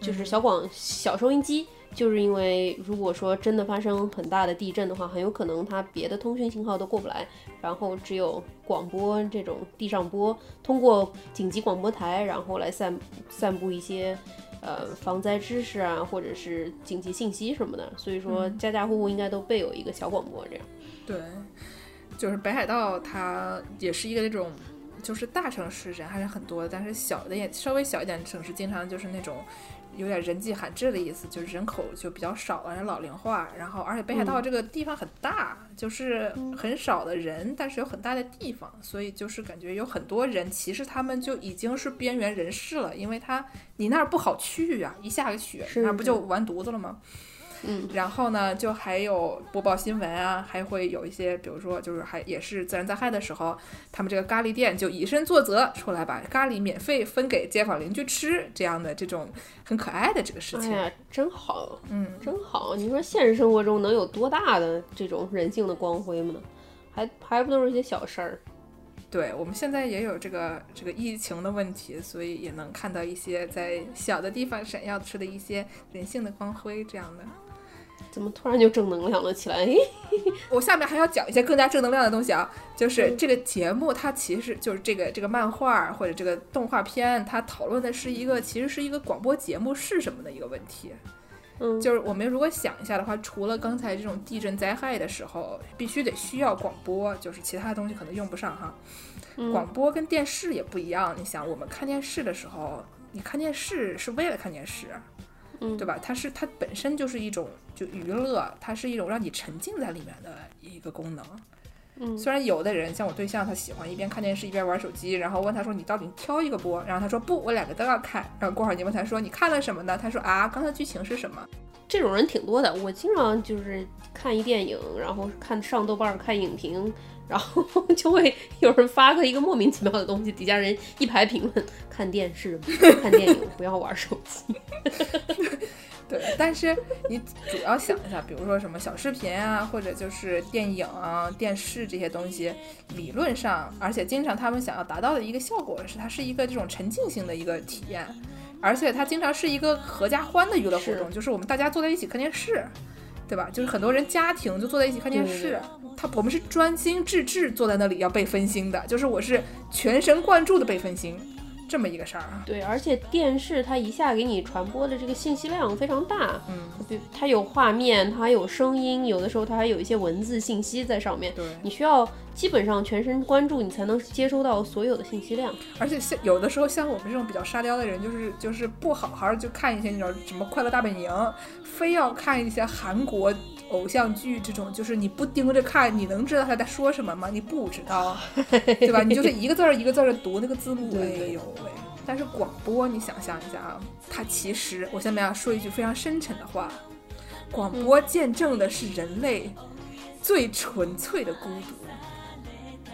就是小广小收音机。就是因为如果说真的发生很大的地震的话，很有可能它别的通讯信号都过不来，然后只有广播这种地上播，通过紧急广播台，然后来散散布一些呃防灾知识啊，或者是紧急信息什么的。所以说家家户户应该都备有一个小广播这样。对，就是北海道它也是一个那种，就是大城市人还是很多的，但是小的也稍微小一点的城市，经常就是那种。有点人迹罕至的意思，就是人口就比较少了，人老龄化，然后而且北海道这个地方很大，就是很少的人，但是有很大的地方，所以就是感觉有很多人，其实他们就已经是边缘人士了，因为他你那儿不好去呀，一下个雪那不就完犊子了吗？嗯，然后呢，就还有播报新闻啊，还会有一些，比如说，就是还也是自然灾害的时候，他们这个咖喱店就以身作则，出来把咖喱免费分给街坊邻居吃，这样的这种很可爱的这个事情。哎呀，真好，嗯，真好。你说现实生活中能有多大的这种人性的光辉吗？还还不都是一些小事儿？对我们现在也有这个这个疫情的问题，所以也能看到一些在小的地方闪耀出的一些人性的光辉，这样的。怎么突然就正能量了起来？我下面还要讲一些更加正能量的东西啊，就是这个节目它其实就是这个这个漫画或者这个动画片，它讨论的是一个其实是一个广播节目是什么的一个问题。嗯，就是我们如果想一下的话，除了刚才这种地震灾害的时候必须得需要广播，就是其他东西可能用不上哈。广播跟电视也不一样，你想我们看电视的时候，你看电视是为了看电视。对吧？它是它本身就是一种就娱乐，它是一种让你沉浸在里面的一个功能。嗯，虽然有的人像我对象，他喜欢一边看电视一边玩手机，然后问他说：“你到底挑一个播？”然后他说：“不，我两个都要看。”然后过会儿你问他说：“你看了什么呢？”他说：“啊，刚才剧情是什么？”这种人挺多的，我经常就是看一电影，然后看上豆瓣看影评。然后 就会有人发个一个莫名其妙的东西，底下人一排评论：看电视，看电影，不要玩手机。对，但是你主要想一下，比如说什么小视频啊，或者就是电影啊、电视这些东西，理论上，而且经常他们想要达到的一个效果是，它是一个这种沉浸性的一个体验，而且它经常是一个合家欢的娱乐活动，就是我们大家坐在一起看电视。对吧？就是很多人家庭就坐在一起看电视，他我们是专心致志坐在那里要被分心的，就是我是全神贯注的被分心，这么一个事儿啊。对，而且电视它一下给你传播的这个信息量非常大，嗯，它有画面，它还有声音，有的时候它还有一些文字信息在上面，对，你需要基本上全神贯注，你才能接收到所有的信息量。而且像有的时候像我们这种比较沙雕的人，就是就是不好好就看一些那种什么快乐大本营。非要看一些韩国偶像剧这种，就是你不盯着看，你能知道他在说什么吗？你不知道，对吧？你就是一个字儿一个字儿的读那个字幕，哎呦喂！但是广播，你想象一下啊，它其实，我下面要说一句非常深沉的话，广播见证的是人类最纯粹的孤独。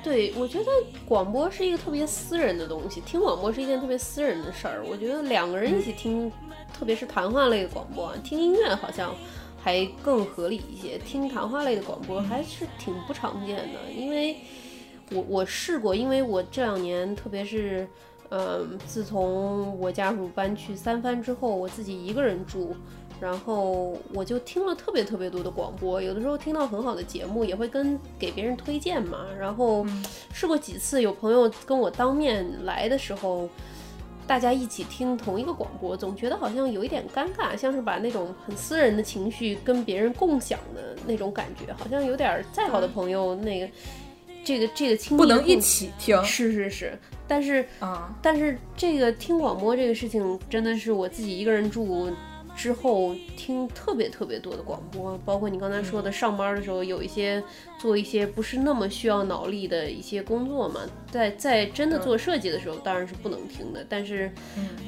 对，我觉得广播是一个特别私人的东西，听广播是一件特别私人的事儿。我觉得两个人一起听，特别是谈话类的广播，听音乐好像还更合理一些。听谈话类的广播还是挺不常见的，因为我我试过，因为我这两年特别是。嗯，自从我家属搬去三藩之后，我自己一个人住，然后我就听了特别特别多的广播，有的时候听到很好的节目，也会跟给别人推荐嘛。然后试过几次，有朋友跟我当面来的时候，大家一起听同一个广播，总觉得好像有一点尴尬，像是把那种很私人的情绪跟别人共享的那种感觉，好像有点再好的朋友那个。这个这个亲不能一起听，是是是，但是啊，但是这个听广播这个事情，真的是我自己一个人住之后听特别特别多的广播，包括你刚才说的上班的时候有一些做一些不是那么需要脑力的一些工作嘛，在在真的做设计的时候当然是不能听的，但是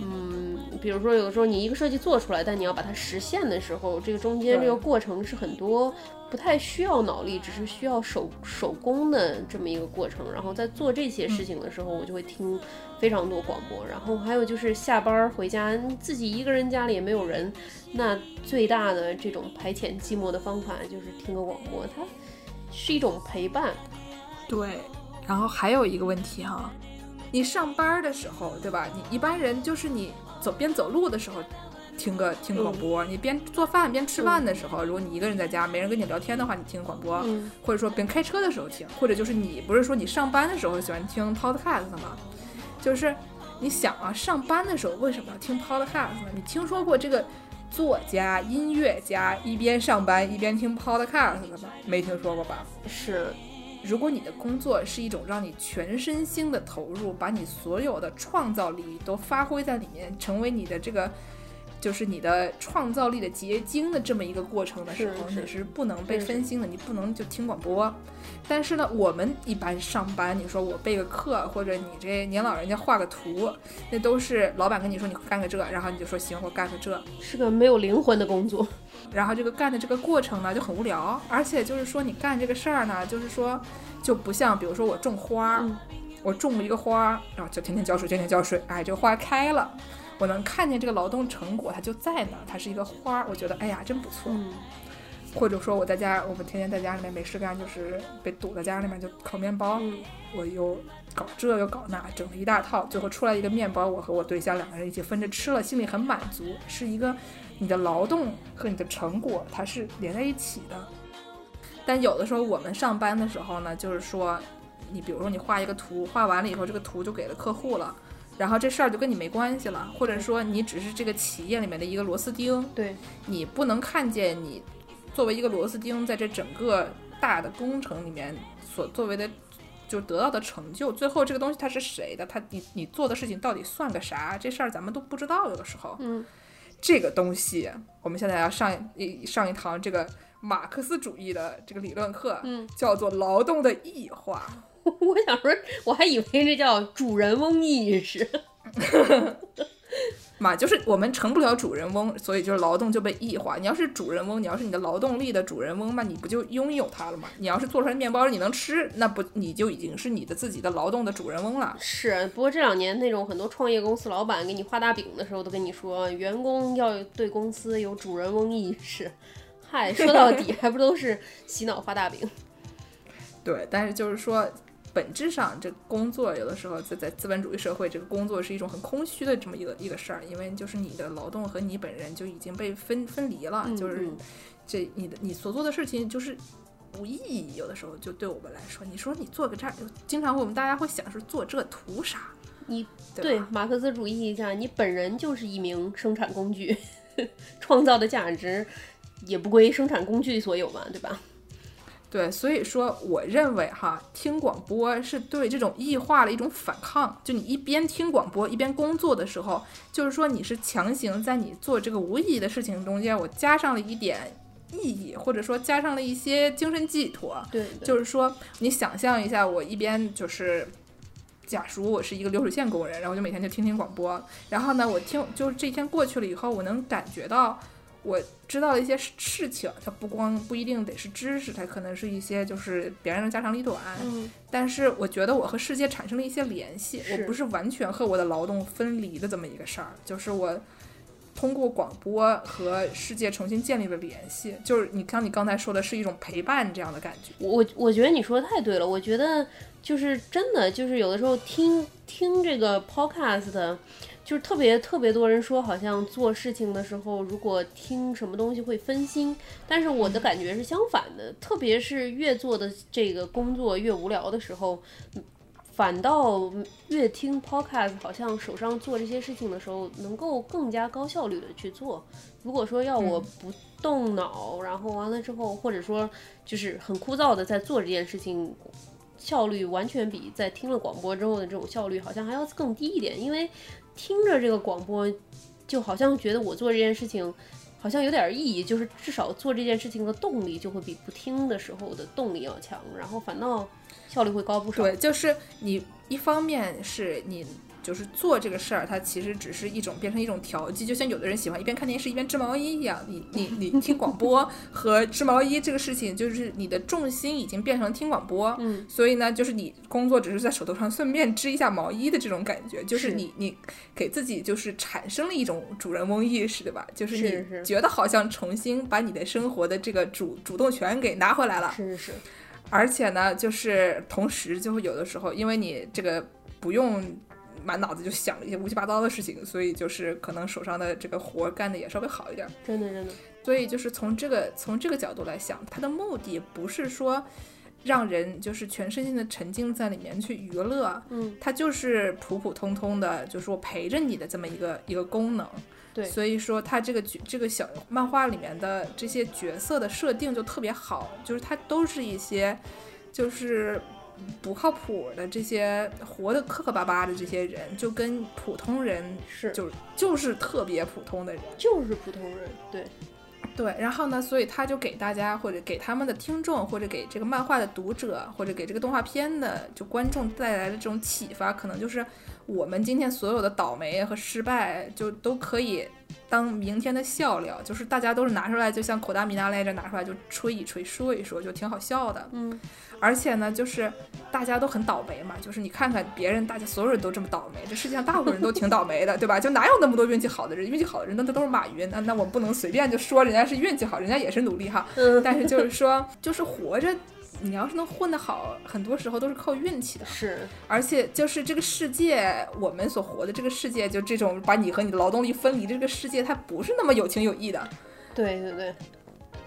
嗯，比如说有的时候你一个设计做出来，但你要把它实现的时候，这个中间这个过程是很多。不太需要脑力，只是需要手手工的这么一个过程。然后在做这些事情的时候，我就会听非常多广播。然后还有就是下班回家，自己一个人家里也没有人，那最大的这种排遣寂寞的方法就是听个广播，它是一种陪伴。对，然后还有一个问题哈，你上班的时候，对吧？你一般人就是你走边走路的时候。听个听广播，你边做饭边吃饭的时候，如果你一个人在家没人跟你聊天的话，你听广播，或者说边开车的时候听，或者就是你不是说你上班的时候喜欢听 podcast 吗？就是你想啊，上班的时候为什么要听 podcast 呢？你听说过这个作家、音乐家一边上班一边听 podcast 的吗？没听说过吧？是，如果你的工作是一种让你全身心的投入，把你所有的创造力都发挥在里面，成为你的这个。就是你的创造力的结晶的这么一个过程的时候，你是不能被分心的，你不能就听广播。但是呢，我们一般上班，你说我备个课，或者你这年老人家画个图，那都是老板跟你说你干个这，然后你就说行，我干个这，是个没有灵魂的工作。然后这个干的这个过程呢就很无聊，而且就是说你干这个事儿呢，就是说就不像比如说我种花，我种了一个花，然后就天天浇水，天天浇水，哎，这个花开了。我能看见这个劳动成果，它就在那，它是一个花儿，我觉得哎呀真不错。或者说我在家，我们天天在家里面没事干，就是被堵在家里面就烤面包，我又搞这又搞那，整了一大套，最后出来一个面包，我和我对象两个人一起分着吃了，心里很满足。是一个你的劳动和你的成果它是连在一起的。但有的时候我们上班的时候呢，就是说你比如说你画一个图，画完了以后这个图就给了客户了。然后这事儿就跟你没关系了，或者说你只是这个企业里面的一个螺丝钉，对你不能看见你作为一个螺丝钉在这整个大的工程里面所作为的就得到的成就，最后这个东西它是谁的？它你你做的事情到底算个啥？这事儿咱们都不知道，有的时候，嗯，这个东西我们现在要上一上一堂这个马克思主义的这个理论课，嗯，叫做劳动的异化。我想说，我还以为这叫主人翁意识，嘛，就是我们成不了主人翁，所以就是劳动就被异化。你要是主人翁，你要是你的劳动力的主人翁嘛，你不就拥有它了吗？你要是做出来面包你能吃，那不你就已经是你的自己的劳动的主人翁了。是，不过这两年那种很多创业公司老板给你画大饼的时候，都跟你说，员工要对公司有主人翁意识。嗨，说到底 还不都是洗脑画大饼？对，但是就是说。本质上，这工作有的时候在在资本主义社会，这个工作是一种很空虚的这么一个一个事儿，因为就是你的劳动和你本人就已经被分分离了，就是这你的你所做的事情就是无意义。有的时候就对我们来说，你说你做个这儿，经常我们大家会想说做这图啥？你对马克思主义一下，你本人就是一名生产工具，创造的价值也不归生产工具所有嘛，对吧？对，所以说我认为哈，听广播是对这种异化的一种反抗。就你一边听广播一边工作的时候，就是说你是强行在你做这个无意义的事情中间，我加上了一点意义，或者说加上了一些精神寄托。对，就是说，你想象一下，我一边就是，假如我是一个流水线工人，然后就每天就听听广播，然后呢，我听就是这一天过去了以后，我能感觉到。我知道的一些事事情，它不光不一定得是知识，它可能是一些就是别人的家长里短。嗯，但是我觉得我和世界产生了一些联系，我不是完全和我的劳动分离的这么一个事儿，就是我通过广播和世界重新建立了联系。就是你像你刚才说的是一种陪伴这样的感觉。我我觉得你说的太对了，我觉得就是真的，就是有的时候听听这个 podcast，就是特别特别多人说，好像做事情的时候，如果听什么东西会分心，但是我的感觉是相反的，特别是越做的这个工作越无聊的时候。反倒越听 podcast，好像手上做这些事情的时候，能够更加高效率的去做。如果说要我不动脑，然后完了之后，或者说就是很枯燥的在做这件事情，效率完全比在听了广播之后的这种效率好像还要更低一点。因为听着这个广播，就好像觉得我做这件事情好像有点意义，就是至少做这件事情的动力就会比不听的时候的动力要强，然后反倒效率会高不少。对，就是你一方面是你就是做这个事儿，它其实只是一种变成一种调剂，就像有的人喜欢一边看电视一边织毛衣一样。你你你 听广播和织毛衣这个事情，就是你的重心已经变成听广播，嗯，所以呢，就是你工作只是在手头上顺便织一下毛衣的这种感觉，就是是你你给自己就是产生了一种主人翁意识，对吧？就是是你觉得好像重新把你的生活的这个主主动权给拿回来了，是是是，而且呢，就是同时就会有的时候，因为你这个不用满脑子就想了一些乌七八糟的事情，所以就是可能手上的这个活儿干的也稍微好一点儿。真的真的，所以就是从这个从这个角度来想，它的目的不是说让人就是全身心的沉浸在里面去娱乐，嗯，它就是普普通通的，就是我陪着你的这么一个一个功能。对所以说它这个角这个小漫画里面的这些角色的设定就特别好，就是它都是一些就是不靠谱的这些活得磕磕巴巴的这些人，就跟普通人是就就是特别普通的人。就是普通人，对，对，然后呢，所以他就给大家或者给他们的听众，或者给这个漫画的读者，或者给这个动画片的就观众带来的这种启发，可能就是我们今天所有的倒霉和失败，就都可以当明天的笑料，就是大家都是拿出来，就像口大米娜来着拿出来就吹一吹，说一说，就挺好笑的。嗯，而且呢，就是大家都很倒霉嘛，就是你看看别人，大家所有人都这么倒霉，这世界上大部分人都挺倒霉的，对吧？就哪有那么多运气好的人？运气好的人那那都是马云，那那我们不能随便就说人家是运气好，人家也是努力哈。嗯，但是就是说，就是活着，你要是能混得好，很多时候都是靠运气的。是，而且就是这个世界，我们所活的这个世界，就这种把你和你的劳动力分离的这个世界，它不是那么有情有义的。对对对，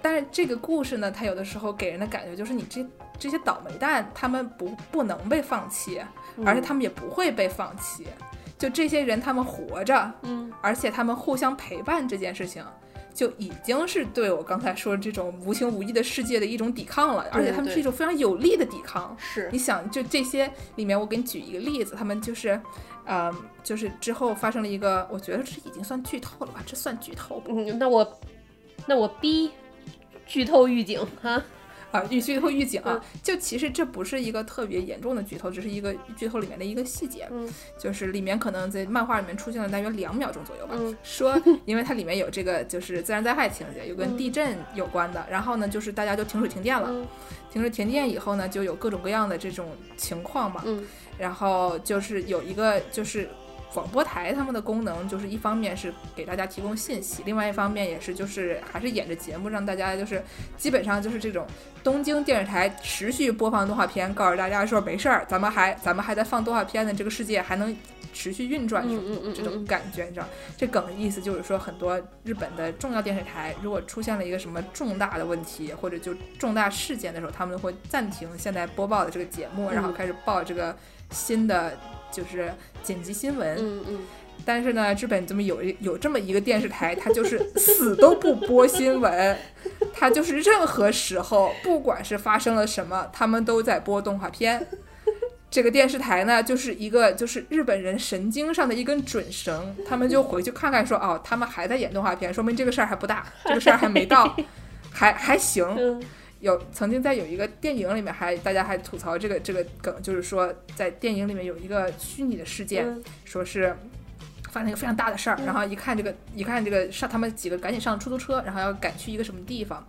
但是这个故事呢，它有的时候给人的感觉就是，你这这些倒霉蛋，他们不不能被放弃，而且他们也不会被放弃。就这些人，他们活着，嗯，而且他们互相陪伴这件事情，就已经是对我刚才说的这种无情无义的世界的一种抵抗了。而且他们是一种非常有力的抵抗。是你，想，就这些里面，我给你举一个例子，他们就是，呃，就是之后发生了一个，我觉得这已经算剧透了吧？这算剧透不？嗯，那我那我逼剧透预警哈，啊，预剧透预警啊，嗯。就其实这不是一个特别严重的剧透，只是一个剧透里面的一个细节，嗯。就是里面可能在漫画里面出现了大约两秒钟左右吧。嗯。说，因为它里面有这个就是自然灾害情节，有跟嗯。地震有关的，然后呢，就是大家就停水停电了，嗯。停水停电以后呢，就有各种各样的这种情况嘛，嗯。然后就是有一个就是广播台他们的功能，就是一方面是给大家提供信息，另外一方面也是就是还是演着节目，让大家就是基本上就是这种东京电视台持续播放动画片，告诉大家说没事儿，咱们还咱们还在放动画片呢，这个世界还能持续运转，嗯嗯嗯这种嗯感觉，你知道？这梗的意思就是说，很多日本的重要电视台如果出现了一个什么重大的问题或者就重大事件的时候，他们会暂停现在播报的这个节目，然后嗯开始报这个新的就是紧急新闻。嗯嗯，但是呢，日本这么有一有这么一个电视台，它就是死都不播新闻，它就是任何时候，不管是发生了什么，他们都在播动画片。这个电视台呢，就是一个就是日本人神经上的一根准绳，他们就回去看看说，哦，他们还在演动画片，说明这个事儿还不大，这个事儿还没到。还还行。嗯有曾经在有一个电影里面还大家还吐槽这个这个梗，就是说在电影里面有一个虚拟的事件，嗯。说是发生一个非常大的事儿，然后一看这个一看这个上他们几个赶紧上出租车，然后要赶去一个什么地方。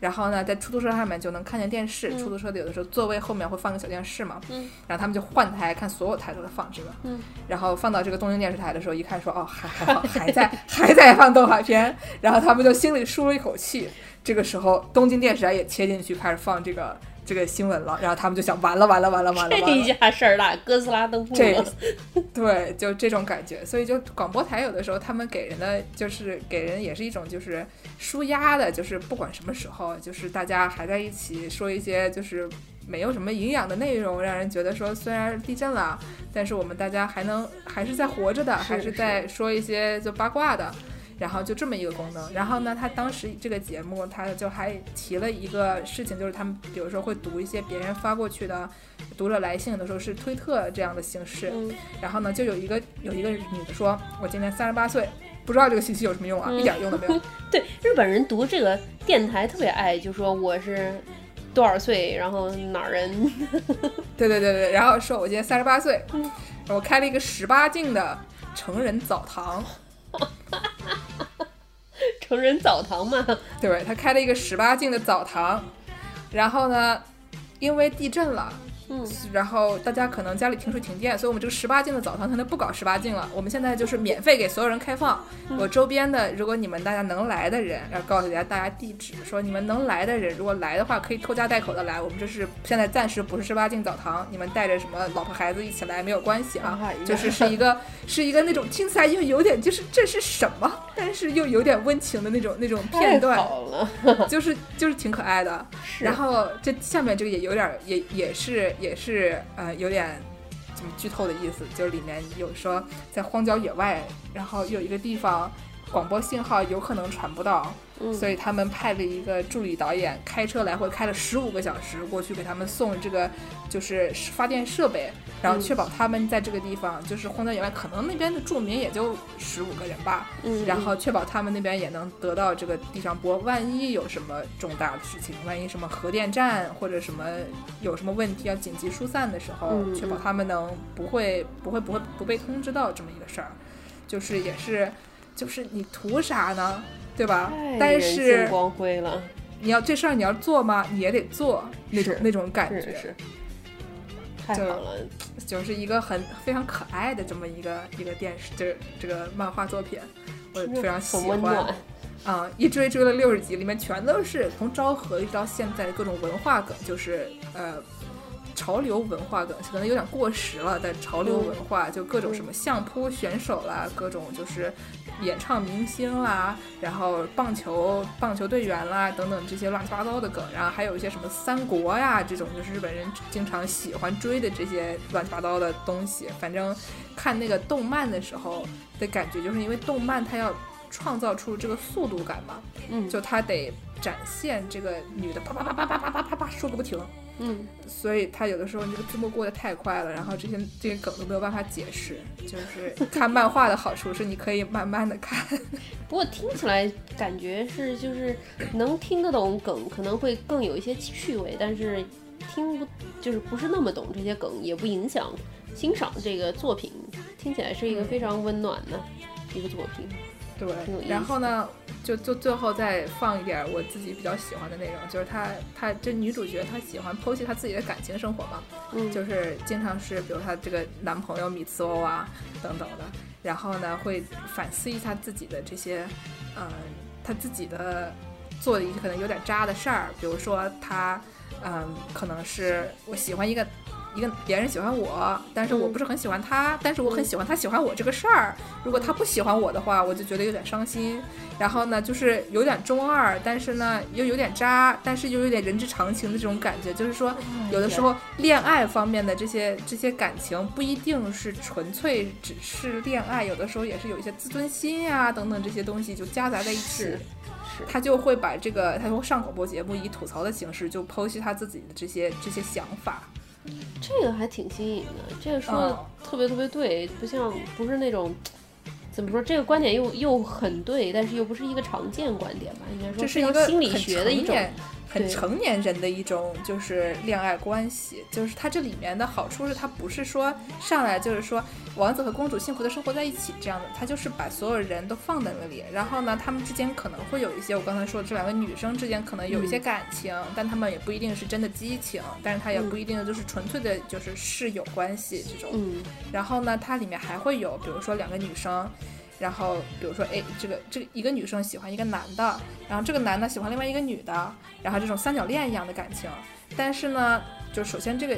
然后呢，在出租车上面就能看见电视，嗯。出租车的有的时候座位后面会放个小电视嘛，嗯。然后他们就换台看，所有台都在放这个，嗯。然后放到这个东京电视台的时候，一看说哦还还好还在还在放动画片，然后他们就心里舒了一口气。这个时候，东京电视台也切进去开始放这个这个新闻了，然后他们就想完了完了完了完了完这一，下事儿大，哥斯拉登陆这了。对，就这种感觉，所以就广播台有的时候他们给人的就是给人也是一种就是舒压的，就是不管什么时候，就是大家还在一起说一些就是没有什么营养的内容，让人觉得说虽然地震了，但是我们大家还能还是在活着的，是还是在说一些就八卦的。然后就这么一个功能，然后呢，他当时这个节目他就还提了一个事情，就是他们比如说会读一些别人发过去的读者来信，的时候是推特这样的形式，嗯。然后呢，就有一个有一个女的说，我今年三十八岁，不知道这个信息有什么用啊，嗯。一点用都没有。对，日本人读这个电台特别爱，就说我是多少岁，然后哪儿人，对对对对，然后说我今年三十八岁，嗯。我开了一个十八禁的成人澡堂，成人澡堂嘛。对他开了一个十八禁的澡堂，然后呢，因为地震了。嗯，然后大家可能家里停水停电，所以我们这个十八禁的澡堂可能不搞十八禁了。我们现在就是免费给所有人开放。嗯我周边的，如果你们大家能来的人，要告诉大家大家地址，说你们能来的人，如果来的话可以拖家带口的来。我们这是现在暂时不是十八禁澡堂，你们带着什么老婆孩子一起来没有关系啊就是是一个 是一个那种听起来又有点就是这是什么，但是又有点温情的那种那种片段，就是就是挺可爱的。然后这下面这个也有点儿，也也是也是呃有点怎么剧透的意思，就是里面有说在荒郊野外，然后有一个地方广播信号有可能传不到，嗯。所以他们派了一个助理导演开车来回开了十五个小时过去给他们送这个就是发电设备，然后嗯确保他们在这个地方就是荒郊野外，可能那边的住民也就十五个人吧，嗯，然后确保他们那边也能得到这个地上播，万一有什么重大的事情，万一什么核电站或者什么有什么问题要紧急疏散的时候，嗯确保他们能不会不会不会不被通知到这么一个事儿，就是也是就是你图啥呢？对吧？但是光辉了，你要这事儿你要做吗？你也得做那种那种感觉，是是，太好了。就是一个很非常可爱的这么一个一个电视，这这个漫画作品，我非常喜欢。啊、一追追了六十集，里面全都是从昭和一直到现在的各种文化梗，就是呃潮流文化梗，可能有点过时了，但潮流文化就各种什么相扑选手啦，各种就是演唱明星啦，然后棒球棒球队员啦等等这些乱七八糟的梗，然后还有一些什么三国呀这种，就是日本人经常喜欢追的这些乱七八糟的东西。反正看那个动漫的时候的感觉，就是因为动漫它要。创造出这个速度感嘛，嗯，就他得展现这个女的啪啪啪啪啪啪啪啪啪说个不停，嗯，所以他有的时候你这个字幕过得太快了，然后这些这些梗都没有办法解释。就是看漫画的好处是你可以慢慢的看，不过听起来感觉是就是能听得懂梗，可能会更有一些趣味，但是听不就是不是那么懂这些梗，也不影响欣赏这个作品。听起来是一个非常温暖的一个作品。对然后呢，就就最后再放一点我自己比较喜欢的内容，就是她她这女主角她喜欢剖析她自己的感情生活嘛，嗯，就是经常是比如她这个男朋友米兹欧啊等等的，然后呢会反思一下自己的这些，嗯、她自己的做的一些可能有点渣的事儿，比如说她，嗯，可能是我喜欢一个。一个别人喜欢我，但是我不是很喜欢他，但是我很喜欢他喜欢我这个事儿。如果他不喜欢我的话，我就觉得有点伤心。然后呢，就是有点中二，但是呢又有点渣，但是又有点人之常情的这种感觉。就是说，有的时候恋爱方面的这些这些感情不一定是纯粹只是恋爱，有的时候也是有一些自尊心呀、等等这些东西就夹杂在一起是。他就会把这个，他会上广播节目以吐槽的形式就剖析他自己的这些这些想法。这个还挺新颖的，这个说的嗯特别特别对，不像不是那种怎么说？这个观点又又很对，但是又不是一个常见观点吧？应该说这是一个心理学的一种。很成年人的一种就是恋爱关系，就是它这里面的好处是，它不是说上来就是说王子和公主幸福的生活在一起这样的，它就是把所有人都放在那里，然后呢，他们之间可能会有一些我刚才说的这两个女生之间可能有一些感情，但他们也不一定是真的激情，但是它也不一定就是纯粹的就是室友关系这种。然后呢，它里面还会有，比如说两个女生。然后，比如说，哎，这个这个一个女生喜欢一个男的，然后这个男的喜欢另外一个女的，然后这种三角恋一样的感情。但是呢，就首先这个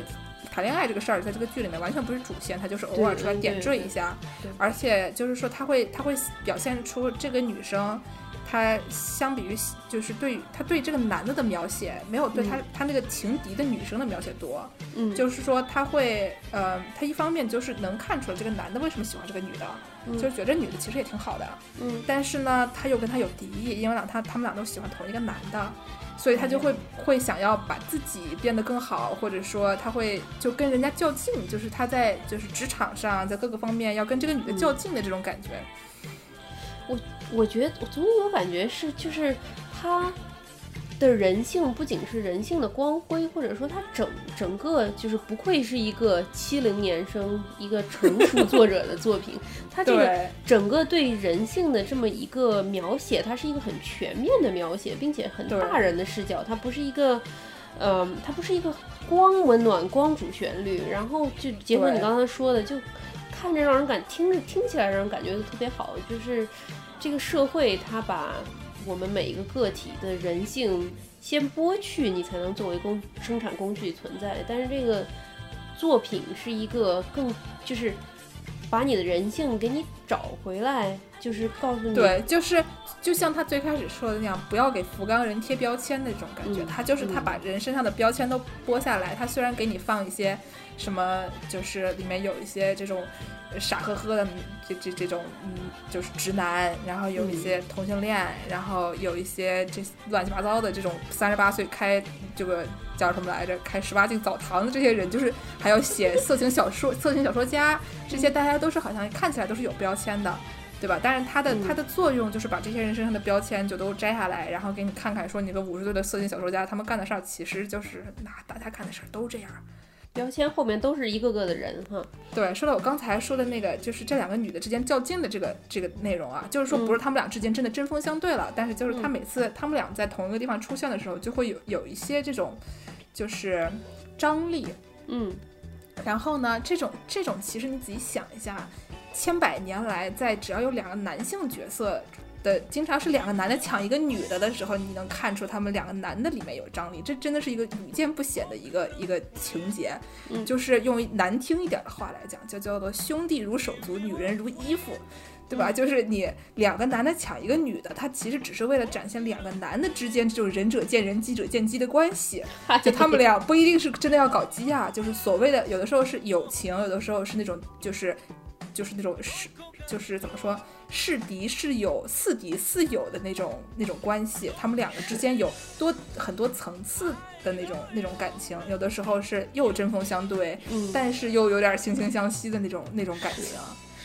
谈恋爱这个事儿，在这个剧里面完全不是主线，它就是偶尔出来点缀一下。而且就是说，他会他会表现出这个女生。他相比于就是对他对这个男的的描写，没有对他他那个情敌的女生的描写多。嗯，就是说他会呃，他一方面就是能看出来这个男的为什么喜欢这个女的，就是觉得这女的其实也挺好的。嗯，但是呢，他又跟他有敌意，因为俩他他们俩都喜欢同一个男的，所以他就会会想要把自己变得更好，或者说他会就跟人家较劲，就是他在就是职场上在各个方面要跟这个女的较劲的这种感觉。我我觉得我总有感觉是，就是他的人性不仅是人性的光辉，或者说他整整个就是不愧是一个七零年生一个成熟作者的作品，他这个整个对人性的这么一个描写，它是一个很全面的描写，并且很大人的视角，它不是一个，嗯，它不是一个光温暖光主旋律，然后就结合你刚才说的就。看着让人感听着听起来让人感觉特别好，就是这个社会它把我们每一个个体的人性先剥去，你才能作为工生产工具存在。但是这个作品是一个更就是把你的人性给你找回来，就是告诉你，对，就是就像他最开始说的那样，不要给福冈人贴标签那种感觉。他就是他把人身上的标签都剥下来，他虽然给你放一些。什么就是里面有一些这种傻呵呵的这这这种嗯，就是直男，然后有一些同性恋，然后有一些这乱七八糟的这种三十八岁开这个叫什么来着，开十八禁澡堂的这些人，就是还要写色情小说、色情小说家，这些大家都是好像看起来都是有标签的，对吧？但是它的它的作用就是把这些人身上的标签就都摘下来，然后给你看看，说你个五十岁的色情小说家，他们干的事儿其实就是那大家干的事儿都这样。标签后面都是一个个的人哈。对，说到我刚才说的那个，就是这两个女的之间较劲的这个这个内容啊，就是说不是他们俩之间真的针锋相对了，但是就是他每次他们俩在同一个地方出现的时候，就会有有一些这种就是张力，嗯。然后呢，这种这种其实你仔细想一下，千百年来在只要有两个男性角色。的经常是两个男的抢一个女的的时候，你能看出他们两个男的里面有张力，这真的是一个屡见不鲜的一个一个情节。嗯，就是用难听一点的话来讲，就叫做兄弟如手足，女人如衣服，对吧？就是你两个男的抢一个女的，他其实只是为了展现两个男的之间这种仁者见仁，鸡者见鸡的关系。就他们俩不一定是真的要搞基啊，就是所谓的有的时候是友情，有的时候是那种就是就是那种是就是怎么说？是敌是友，似敌似友的那种那种关系，他们两个之间有多很多层次的那种那种感情，有的时候是又针锋相对，嗯，但是又有点惺惺相惜的那种那种感情。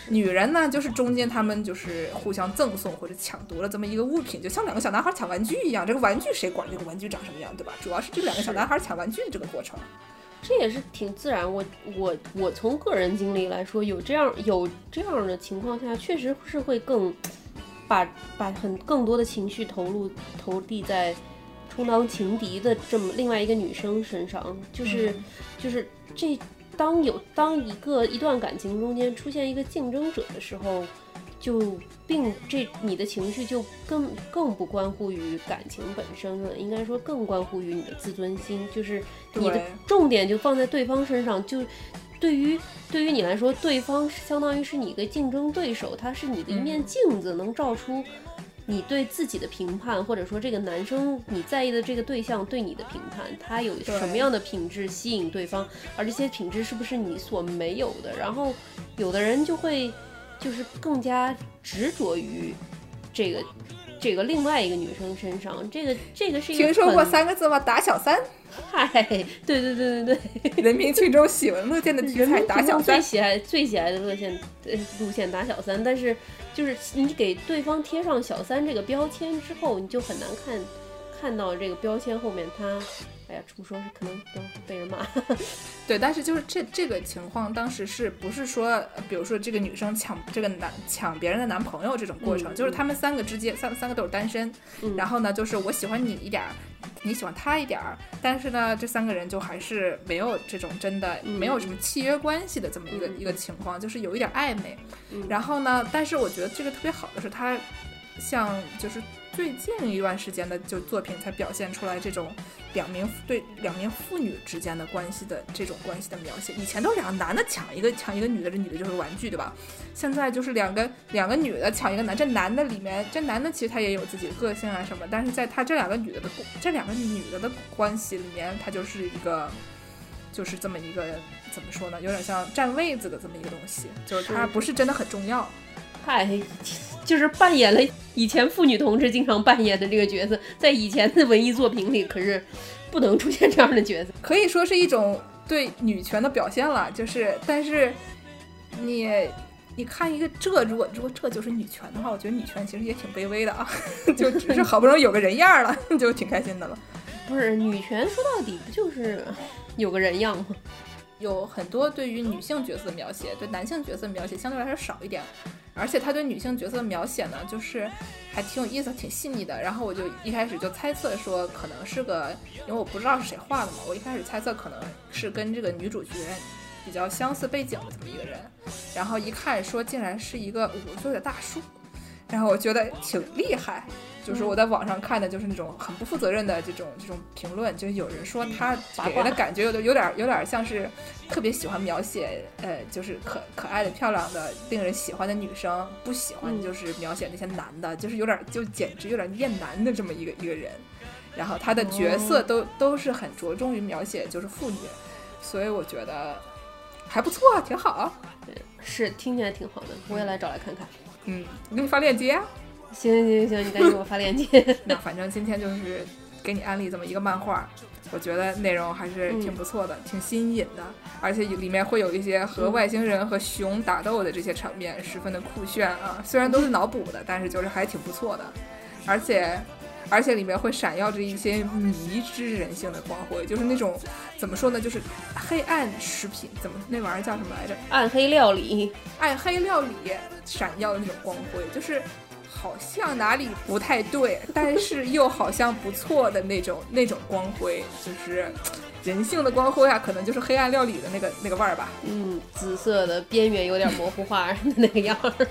女人呢，就是中间他们就是互相赠送或者抢夺了这么一个物品，就像两个小男孩抢玩具一样，这个玩具谁管这个玩具长什么样，对吧？主要是这两个小男孩抢玩具的这个过程。这也是挺自然。我我我从个人经历来说，有这样有这样的情况下，确实是会更把把很更多的情绪投入投递在充当情敌的这么另外一个女生身上。就是就是这当有当一个一段感情中间出现一个竞争者的时候。就并这你的情绪就更更不关乎于感情本身了，应该说更关乎于你的自尊心，就是你的重点就放在对方身上。就对于对于你来说，对方相当于是你的竞争对手，他是你的一面镜子，能照出你对自己的评判，或者说这个男生你在意的这个对象对你的评判，他有什么样的品质吸引对方，而这些品质是不是你所没有的？然后有的人就会。就是更加执着于这个这个另外一个女生身上。这个这个是一个听说过三个字吗？打小三，嗨，对对对对对，人民群众喜闻乐见的题材，打小三最。喜爱最喜爱的路线呃路线打小三，但是就是你给对方贴上小三这个标签之后，你就很难看看到这个标签后面他，哎呀，这么说是可能都被人骂。对，但是就是这这个情况，当时是不是说，呃比如说这个女生抢这个男抢别人的男朋友这种过程，嗯就是他们三个之间三三个都是单身，嗯。然后呢，就是我喜欢你一点儿，你喜欢他一点儿，但是呢，这三个人就还是没有这种真的、嗯没有什么契约关系的这么一个、嗯一个情况，就是有一点暧昧。嗯。然后呢，但是我觉得这个特别好的是，他像就是最近一段时间的就作品才表现出来这种两名对两名妇女之间的关系的这种关系的描写。以前都是两个男的抢一个抢一个女的，这女的就是玩具，对吧？现在就是两个两个女的抢一个男，这男的里面这男的其实他也有自己的个性啊什么，但是在他这两个女的的这两个女的的关系里面，他就是一个。就是这么一个怎么说呢，有点像占位子的这么一个东西，就是他不是真的很重要，嗨，就是扮演了以前妇女同志经常扮演的这个角色，在以前的文艺作品里可是不能出现这样的角色。可以说是一种对女权的表现了。就是，但是你你看一个这，如果如果这就是女权的话，我觉得女权其实也挺卑微的啊，就只是好不容易有个人样了，就挺开心的了。不是女权说到底不就是有个人样吗？有很多对于女性角色的描写，对男性角色描写相对来说少一点，而且他对女性角色的描写呢，就是还挺有意思、挺细腻的。然后我就一开始就猜测说，可能是个，因为我不知道是谁画的嘛，我一开始猜测可能是跟这个女主角比较相似背景的这么一个人，然后一看说竟然是一个五十岁的大叔，然后我觉得挺厉害。就是我在网上看的，就是那种很不负责任的这种这种评论，就是有人说他给人的感觉有点有点有点像是特别喜欢描写，呃，就是可可爱的、漂亮的、令人喜欢的女生，不喜欢嗯就是描写那些男的，就是有点就简直有点厌男的这么一个一个人。然后他的角色都、都是很着重于描写就是妇女，所以我觉得还不错，挺好。是听起来挺好的，我也来找来看看。嗯，你给你发链接啊。行行行，你赶紧给我发链接。那 反正今天就是给你安利这么一个漫画，我觉得内容还是挺不错的，挺新颖的，而且里面会有一些和外星人和熊打斗的这些场面，十分的酷炫啊。虽然都是脑补的，但是就是还挺不错的，而且。而且里面会闪耀着一些迷之人性的光辉，就是那种怎么说呢，就是黑暗食品，怎么那玩意儿叫什么来着？暗黑料理，暗黑料理闪耀的那种光辉，就是好像哪里不太对，但是又好像不错的那种 那种光辉，就是人性的光辉啊，可能就是黑暗料理的那个那个味儿吧。嗯，紫色的边缘有点模糊化的那个样儿。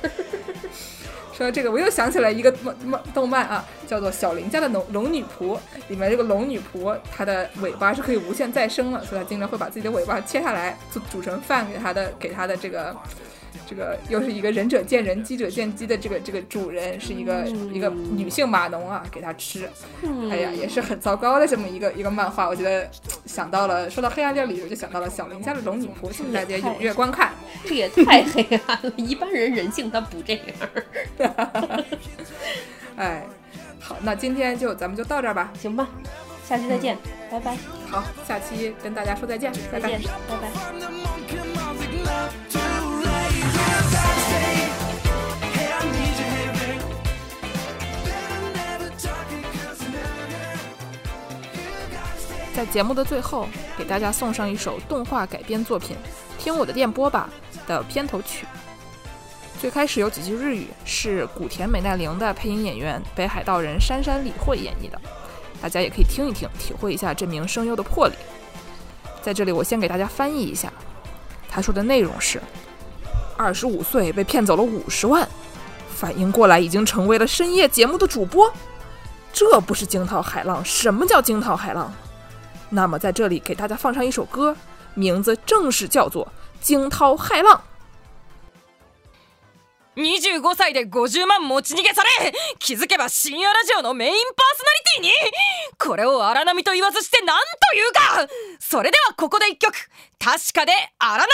说到这个，我又想起来一个漫漫动漫啊，叫做《小林家的龙龙女仆》。里面这个龙女仆，她的尾巴是可以无限再生的，所以她经常会把自己的尾巴切下来，煮煮成饭给她的给她的这个这个又是一个仁者见仁，鸡者见鸡的这个这个主人是一个、嗯一个女性码农啊，给他吃。嗯哎呀，也是很糟糕的这么一个一个漫画。我觉得想到了，说到黑暗料理，我就想到了小林家的龙女仆，请大家踊跃观看。这也太黑暗了，一般人人性他不这样。哎，好，那今天就咱们就到这儿吧。行吧，下期再见，拜拜，好，下期跟大家说再见，再见。，拜拜。在节目的最后，给大家送上一首动画改编作品《听我的电波吧》的片头曲。最开始有几句日语是古田美奈玲的配音演员北海道人杉山理惠演绎的，大家也可以听一听，体会一下这名声优的魄力。在这里，我先给大家翻译一下，他说的内容是：二十五岁被骗走了五十万，反应过来已经成为了深夜节目的主播，这不是惊涛骇浪，什么叫惊涛骇浪？那么在这里给大家放上一首歌，名字正式叫做《惊涛骇浪》。25歳で50万持ち逃げされ気づけば深夜ラジオのメインパーソナリティにこれを荒波と言わずして何というか。それではここで一曲。確かで荒波。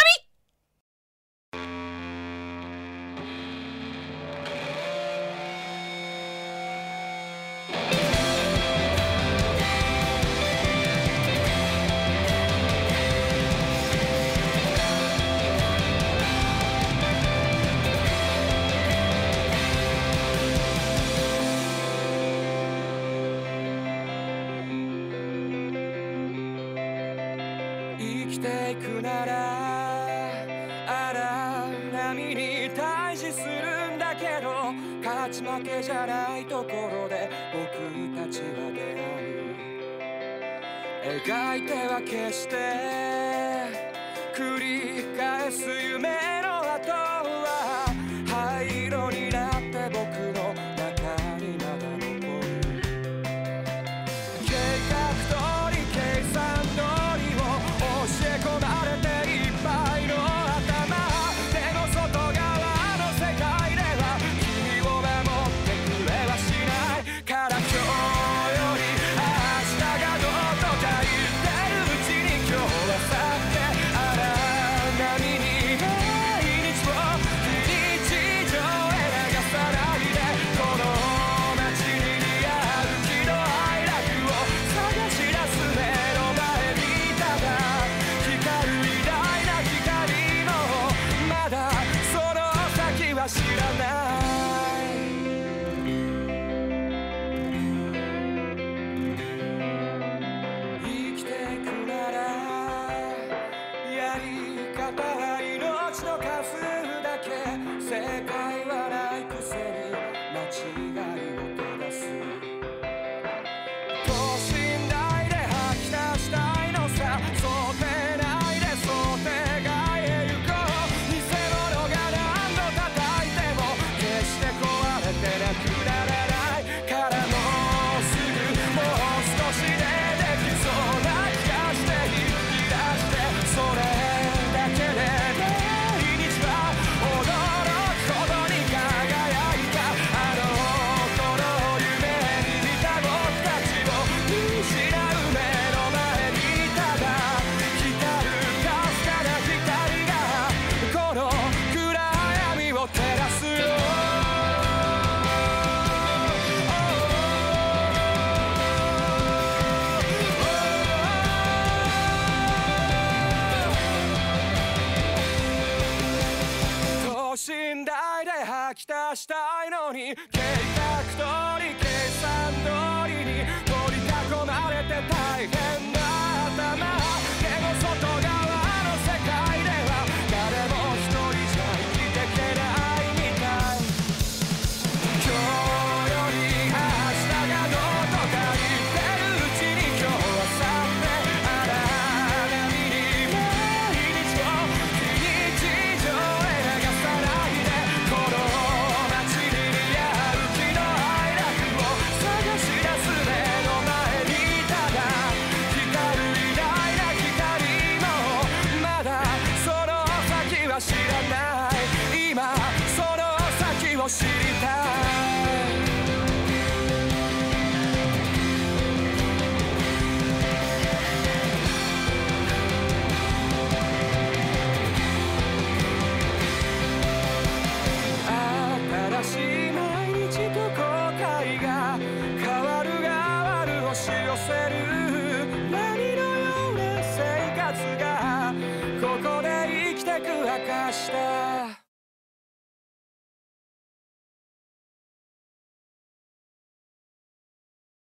わけじゃないところで僕たちは出会う。描いては決して繰り返す夢